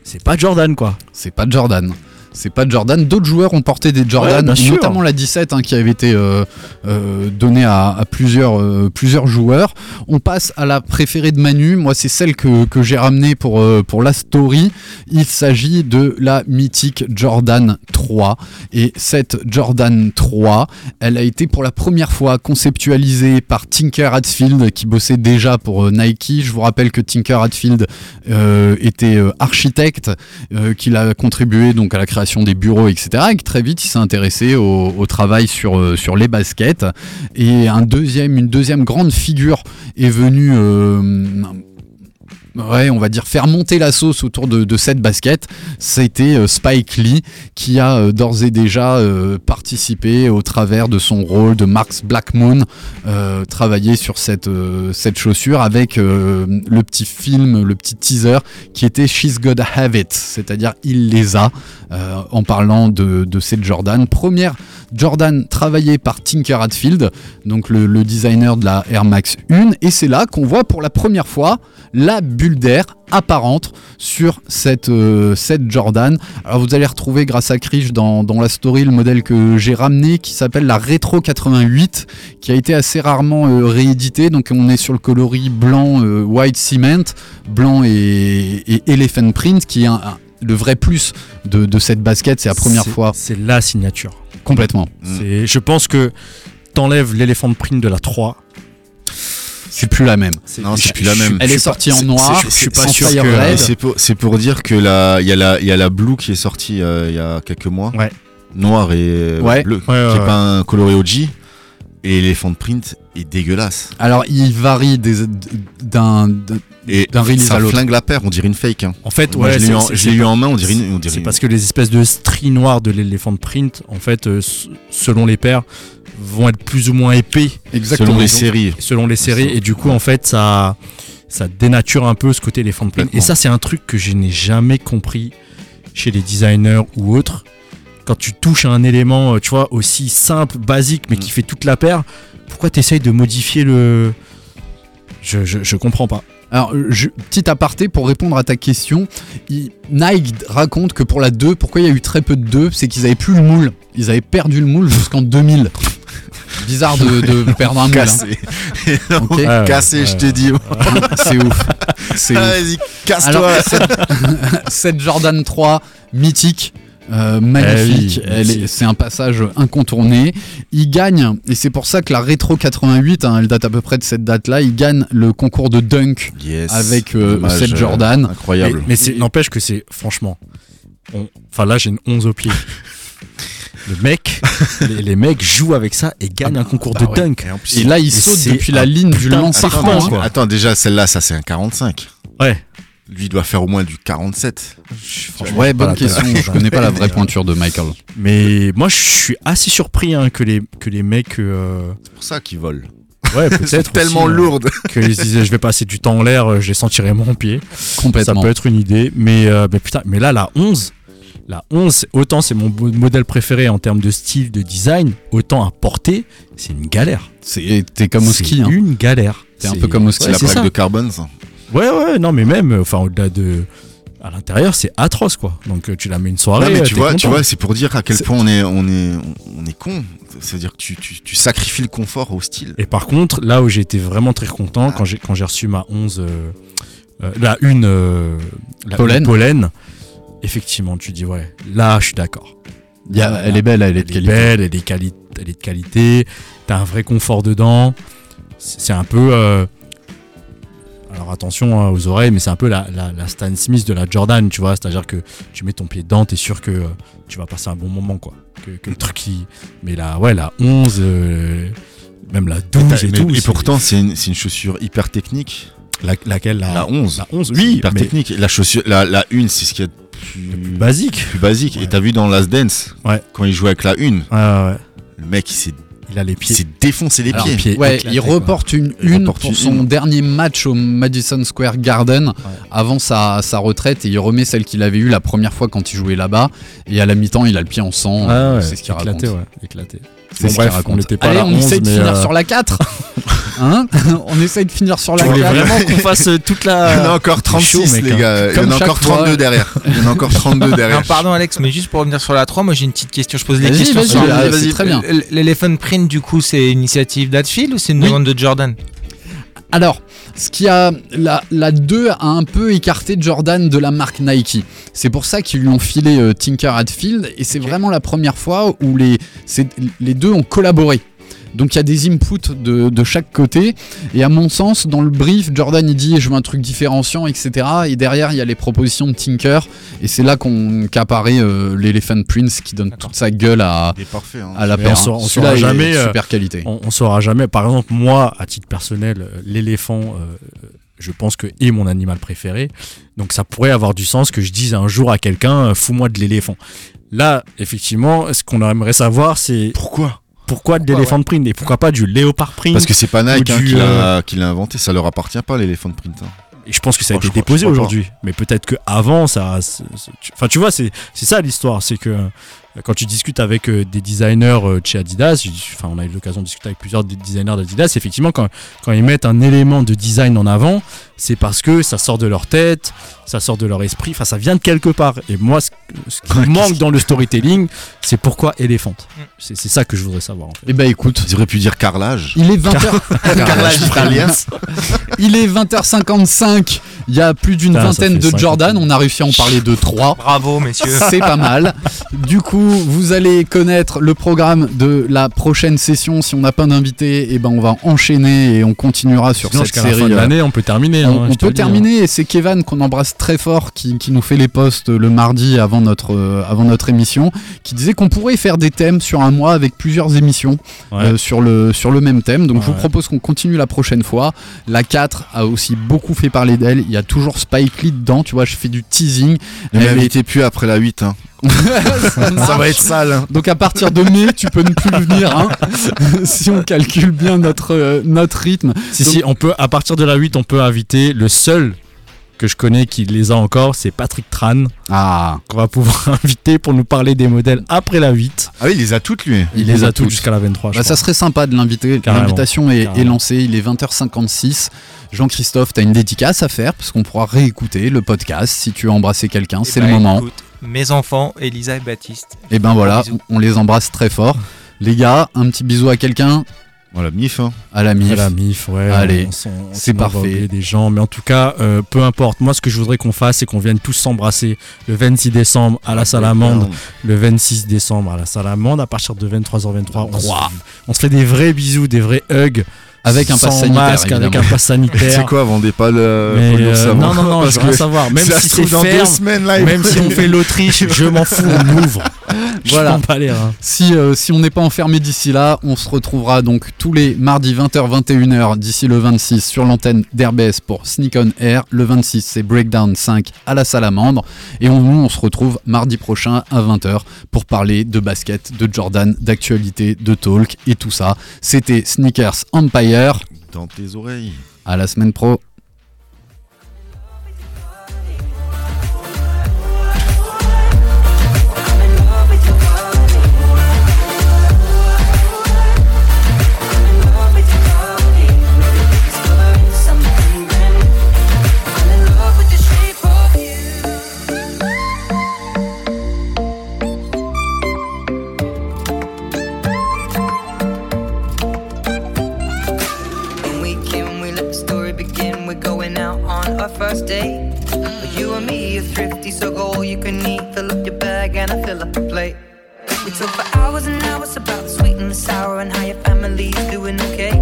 C'est pas Jordan quoi. C'est pas Jordan. C'est pas Jordan. D'autres joueurs ont porté des Jordan, Ouais, notamment la 17 hein, qui avait été euh, euh, donnée à, à plusieurs, euh, plusieurs joueurs. On passe à la préférée de Manu. Moi, c'est celle que, que j'ai ramenée pour, pour la story. Il s'agit de la mythique Jordan 3. Et cette Jordan 3, elle a été pour la première fois conceptualisée par Tinker Hatfield qui bossait déjà pour Nike. Je vous rappelle que Tinker Hatfield était architecte, qu'il a contribué donc à la création des bureaux, etc. Et que très vite il s'est intéressé au, au travail sur, euh, sur les baskets. Et un deuxième, une deuxième grande figure est venue. Ouais, on va dire faire monter la sauce autour de, cette basket, c'était euh, Spike Lee qui a euh, d'ores et déjà euh, participé au travers de son rôle de Marx Blackmoon, euh, travaillé sur cette, chaussure avec le petit film, le petit teaser qui était She's Gotta Have It, c'est-à-dire il les a, en parlant de, de cette Jordan. Première Jordan travaillée par Tinker Hatfield, donc le, le designer de la Air Max 1, et c'est là qu'on voit pour la première fois la bulle d'air apparente sur cette, euh, cette Jordan. Alors vous allez retrouver grâce à Krish dans, dans la story le modèle que j'ai ramené qui s'appelle la Retro 88 qui a été assez rarement euh, réédité. Donc on est sur le coloris blanc euh, white cement, blanc et, et elephant print qui est un- un- le vrai plus de, de cette basket. C'est la première fois C'est la signature. complètement. Je pense que t'enlèves l'éléphant print de la 3. C'est plus la même. Non, je- c'est plus la même. Elle est sortie en noir. Je suis pas sûr que. c'est pour, dire que la, il y a la, il y a la blue qui est sortie euh, il y a quelques mois. Ouais. Noir et euh, Ouais. bleu. Ouais, qui ouais, est ouais. pas un coloré OG. Et l'éléphant print est dégueulasse. Alors il varie des- d'un d'un- Et D'un release ça à l'autre. flingue la paire, on dirait une fake. Hein. En fait, Moi, ouais, je l'ai c'est- eu, en- eu main, on dirait une. C'est une- parce que les espèces de stries noirs de l'éléphant print, en fait, euh, selon les paires, vont être plus ou moins épais exactement. selon les séries. selon les séries. Et du coup, en fait, ça, ça dénature un peu ce côté éléphant print. Et Complètement. ça, c'est un truc que je n'ai jamais compris chez les designers ou autres. Quand tu touches à un élément, euh, tu vois, aussi simple, basique, mais Mm. qui fait toute la paire, pourquoi tu essayes de modifier le. Je, je, je comprends pas. Alors, je- petit aparté pour répondre à ta question, il- Nike raconte que pour la 2, pourquoi il y a eu très peu de 2, c'est qu'ils avaient plus le moule. Ils avaient perdu le moule jusqu'en 2000. Bizarre de, de perdre un moule. hein. Cassé. Ouais, Cassé, je ouais, te ouais. dis. C'est ouf. C'est ouf. Vas-y, casse-toi. cette, cette Jordan 3 mythique, euh, magnifique, Eh oui, c'est un passage incontourné. Il gagne, et c'est pour ça que la rétro 88, hein, elle date à peu près de cette date-là, il gagne le concours de dunk Yes. avec euh, cette euh, Jordan. Mais, Incroyable. mais c'est- n'empêche que c'est, franchement. Enfin, là, j'ai une 11 au pied. Le mec, les, les mecs jouent avec ça et gagnent un concours bah de ouais. dunk. Et en plus, Et là, il Et saute c'est depuis la ligne du hein. quoi. Attends, déjà, celle-là, ça c'est un 45. Ouais. Lui il doit faire au moins du 47. Franchement, Ouais, j'ai bonne question. Je connais pas la vraie pointure de Michael. Mais moi, je suis assez surpris hein, que, les, que les mecs. euh, C'est pour ça qu'il vole. ouais, peut-être. tellement aussi, euh, lourde. Qu'ils se disaient, je vais passer du temps en l'air, euh, je les sentirai mon pied. Ça Complètement. peut être une idée. Mais, euh, mais putain, mais là, la 11. La 11, c'est- autant c'est mon modèle préféré en termes de style, de design, autant à porter, c'est une galère. C'est- T'es comme au C'est ski. Hein. une galère. T'es un peu comme au ski. C'est la c'est plaque ça. de carbone, ça. Ouais, ouais, non, mais même, enfin, au-delà de. À l'intérieur, c'est atroce, quoi. Donc, euh, tu la mets une soirée. Mais euh, tu vois, tu vois, c'est pour dire à quel C'est- point on est, on est, on est con. C'est-à-dire que tu, tu, tu sacrifies le confort au style. Et par contre, là où j'ai été vraiment très content, quand j'ai quand j'ai reçu ma 11, euh, euh, la une, euh, la Pollen. une pollen, effectivement, tu dis, ouais, là, je suis d'accord. Elle est belle, elle est de Elle est qualité. belle, elle est, quali- elle est de qualité, t'as un vrai confort dedans. C'est un peu. euh, alors attention hein, aux oreilles, mais c'est un peu la, la, la Stan Smith de la Jordan, tu vois. C'est-à-dire que tu mets ton pied dedans, t'es sûr que euh, tu vas passer un bon moment, quoi. Que, que le truc qui. Mais la, ouais, la 11, euh, même la 12 et, Mais- tout. et pourtant, c'est une, c'est une chaussure hyper technique. La- laquelle la, La 11. La 11, C'est oui, hyper mais technique. La chaussure, la, la une, c'est ce qu'il y a de plus, basique. plus basique. Ouais. Et t'as vu dans Last Dance, Ouais. quand il jouait avec la une, Ouais, ouais, ouais. le mec, il s'est, Il a les il pieds. s'est défoncé les Alors, pieds. pieds Ouais, il quoi. reporte une Il une reporte pour une son dernier match au Madison Square Garden avant sa, sa retraite et il remet celle qu'il avait eue la première fois quand il jouait là-bas et à la mi-temps il a le pied en sang. Ah ouais, c'est ce qu'il raconte. éclaté, ouais, éclaté. C'est Bon, ce bref, qu'il raconte. on n'était pas Allez, la on 11, essaie de finir euh, sur la 4. Hein On essaye de finir sur la Tu voulais carte. vraiment qu'on fasse euh, toute Il y en a la. encore C'est chaud, 36, mec, les hein. gars. Il y en a encore fois. 32 derrière. Il y en a encore 32 derrière. Non, pardon Alex, mais juste pour revenir sur la 3, moi j'ai une petite question. Je pose les questions. vas-y, sur- vas-y, très bien. L'Elephant Print, du coup, c'est une initiative d'Adfield ou c'est une demande de Jordan? Alors, ce qui a la, la 2 a un peu écarté Jordan de la marque Nike. C'est pour ça qu'ils lui ont filé euh, Tinker Hatfield et c'est vraiment la première fois où les, c'est- les deux ont collaboré. Donc il y a des inputs de, de chaque côté et à mon sens dans le brief Jordan il dit je veux un truc différenciant etc et derrière il y a les propositions de Tinker et c'est là qu'on qu'apparaît euh, l'Elephant Prince qui donne toute sa gueule à, Il est parfait. hein. à la paire. on saura- on Celui-là saura est jamais, euh, super qualité. On, on saura jamais. Par exemple, moi, à titre personnel, euh, l'éléphant, euh, je pense que est mon animal préféré. Donc ça pourrait avoir du sens que je dise un jour à quelqu'un, fous-moi de l'éléphant. Là, effectivement, ce qu'on aimerait savoir, c'est Pourquoi? Pourquoi de l'éléphant print et pourquoi pas du léopard print. Parce que c'est pas Nike hein, du, qui l'a inventé. Ça leur appartient pas, l'éléphant print. hein. Et je pense que ça a Oh, été déposé aujourd'hui. Mais peut-être que avant ça. Enfin, tu vois, c'est ça l'histoire. C'est que euh, quand tu discutes avec euh, des designers euh, de chez Adidas, enfin, on a eu l'occasion de discuter avec plusieurs des designers d'Adidas. Effectivement, quand, quand ils mettent un élément de design en avant, c'est parce que ça sort de leur tête, ça sort de leur esprit. Enfin, ça vient de quelque part. Et moi, ce, ce qui me manque dans le storytelling, c'est pourquoi Elephant. C'est c'est ça que je voudrais savoir. En fait. Et bah écoute, auraient pu dire carrelage. il est 20h. Carrelage italien. Il est 20h55. Il y a plus d'une vingtaine de Jordan. On a réussi à en parler de 3. Bravo, messieurs. C'est pas mal. Du coup, vous allez connaître le programme de la prochaine session. Si on n'a pas d'invité, et ben on va enchaîner et on continuera sur Sinon, cette série. de euh, l'année, on peut terminer. on, hein, on peut hein. terminer et c'est Kevin qu'on embrasse très fort qui, qui nous fait les posts le mardi avant notre, euh, avant notre émission qui disait qu'on pourrait faire des thèmes sur un mois avec plusieurs émissions Ouais. euh, sur, le, sur le même thème. Donc je vous propose qu'on continue la prochaine fois. La 4 a aussi beaucoup fait parler d'elle. Il y a toujours Spike Lee dedans. Tu vois, je fais du teasing. Ne Elle est- m'invitez plus après la 8. hein. Ça Ça va être sale. hein. Donc à partir de mai, tu peux ne plus venir hein, si on calcule bien notre, euh, notre rythme. Si, Donc- si, on peut, à partir de la 8, on peut inviter le seul que je connais qui les a encore, c'est Patrick Tran, Ah, qu'on va pouvoir inviter pour nous parler des modèles après la 8. Ah oui, il les a toutes, lui. Il, les a toutes jusqu'à la 23. je Bah, ça serait sympa de l'inviter. L'invitation est, lancée. Il est 20h56. Jean-Christophe, t'as une dédicace à faire parce qu'on pourra réécouter le podcast si tu veux embrasser quelqu'un. Eh C'est ben, le moment. écoute, mes enfants, Elisa et Baptiste. Et ben voilà, on les embrasse très fort. Les gars, un petit bisou à quelqu'un, Voilà, mif. hein. à la MIF. À la MIF, ouais. Allez, c'est parfait. des gens, mais en tout cas, euh, peu importe. Moi, ce que je voudrais qu'on fasse, c'est qu'on vienne tous s'embrasser le 26 décembre à la Salamande, le 26 décembre à la Salamande, à partir de 23h23. On se, on se fait des vrais bisous, des vrais hugs. Avec un pass sanitaire, masque, avec un pass sanitaire. C'est quoi, vendez pas le. Mais, euh, non, non, non, Parce je veux rien savoir. Même si c'est ferme, semaines, même si on fait l'Autriche, je m'en fous, on ouvre. Voilà. Pas les reins. Si, euh, si on n'est pas enfermé d'ici là, on se retrouvera donc tous les mardis 20h, 21h d'ici le 26 sur l'antenne d'RBS pour Sneak on Air. Le 26, c'est Breakdown 5 à la Salamandre. Et on, nous, on se retrouve mardi prochain à 20h pour parler de basket, de Jordan, d'actualité, de talk et tout ça. C'était Sneakers Empire. Dans tes oreilles. À la semaine pro. So go all you can eat. Fill up your bag and I fill up the plate. We talk for hours and hours about the sweet and the sour and how your family's doing okay.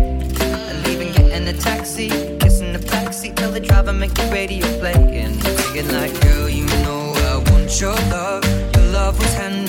And leaving, getting a taxi, kissing the backseat, tell the driver make the radio play. And thinking like, girl, you know I want your love. Your love was handmade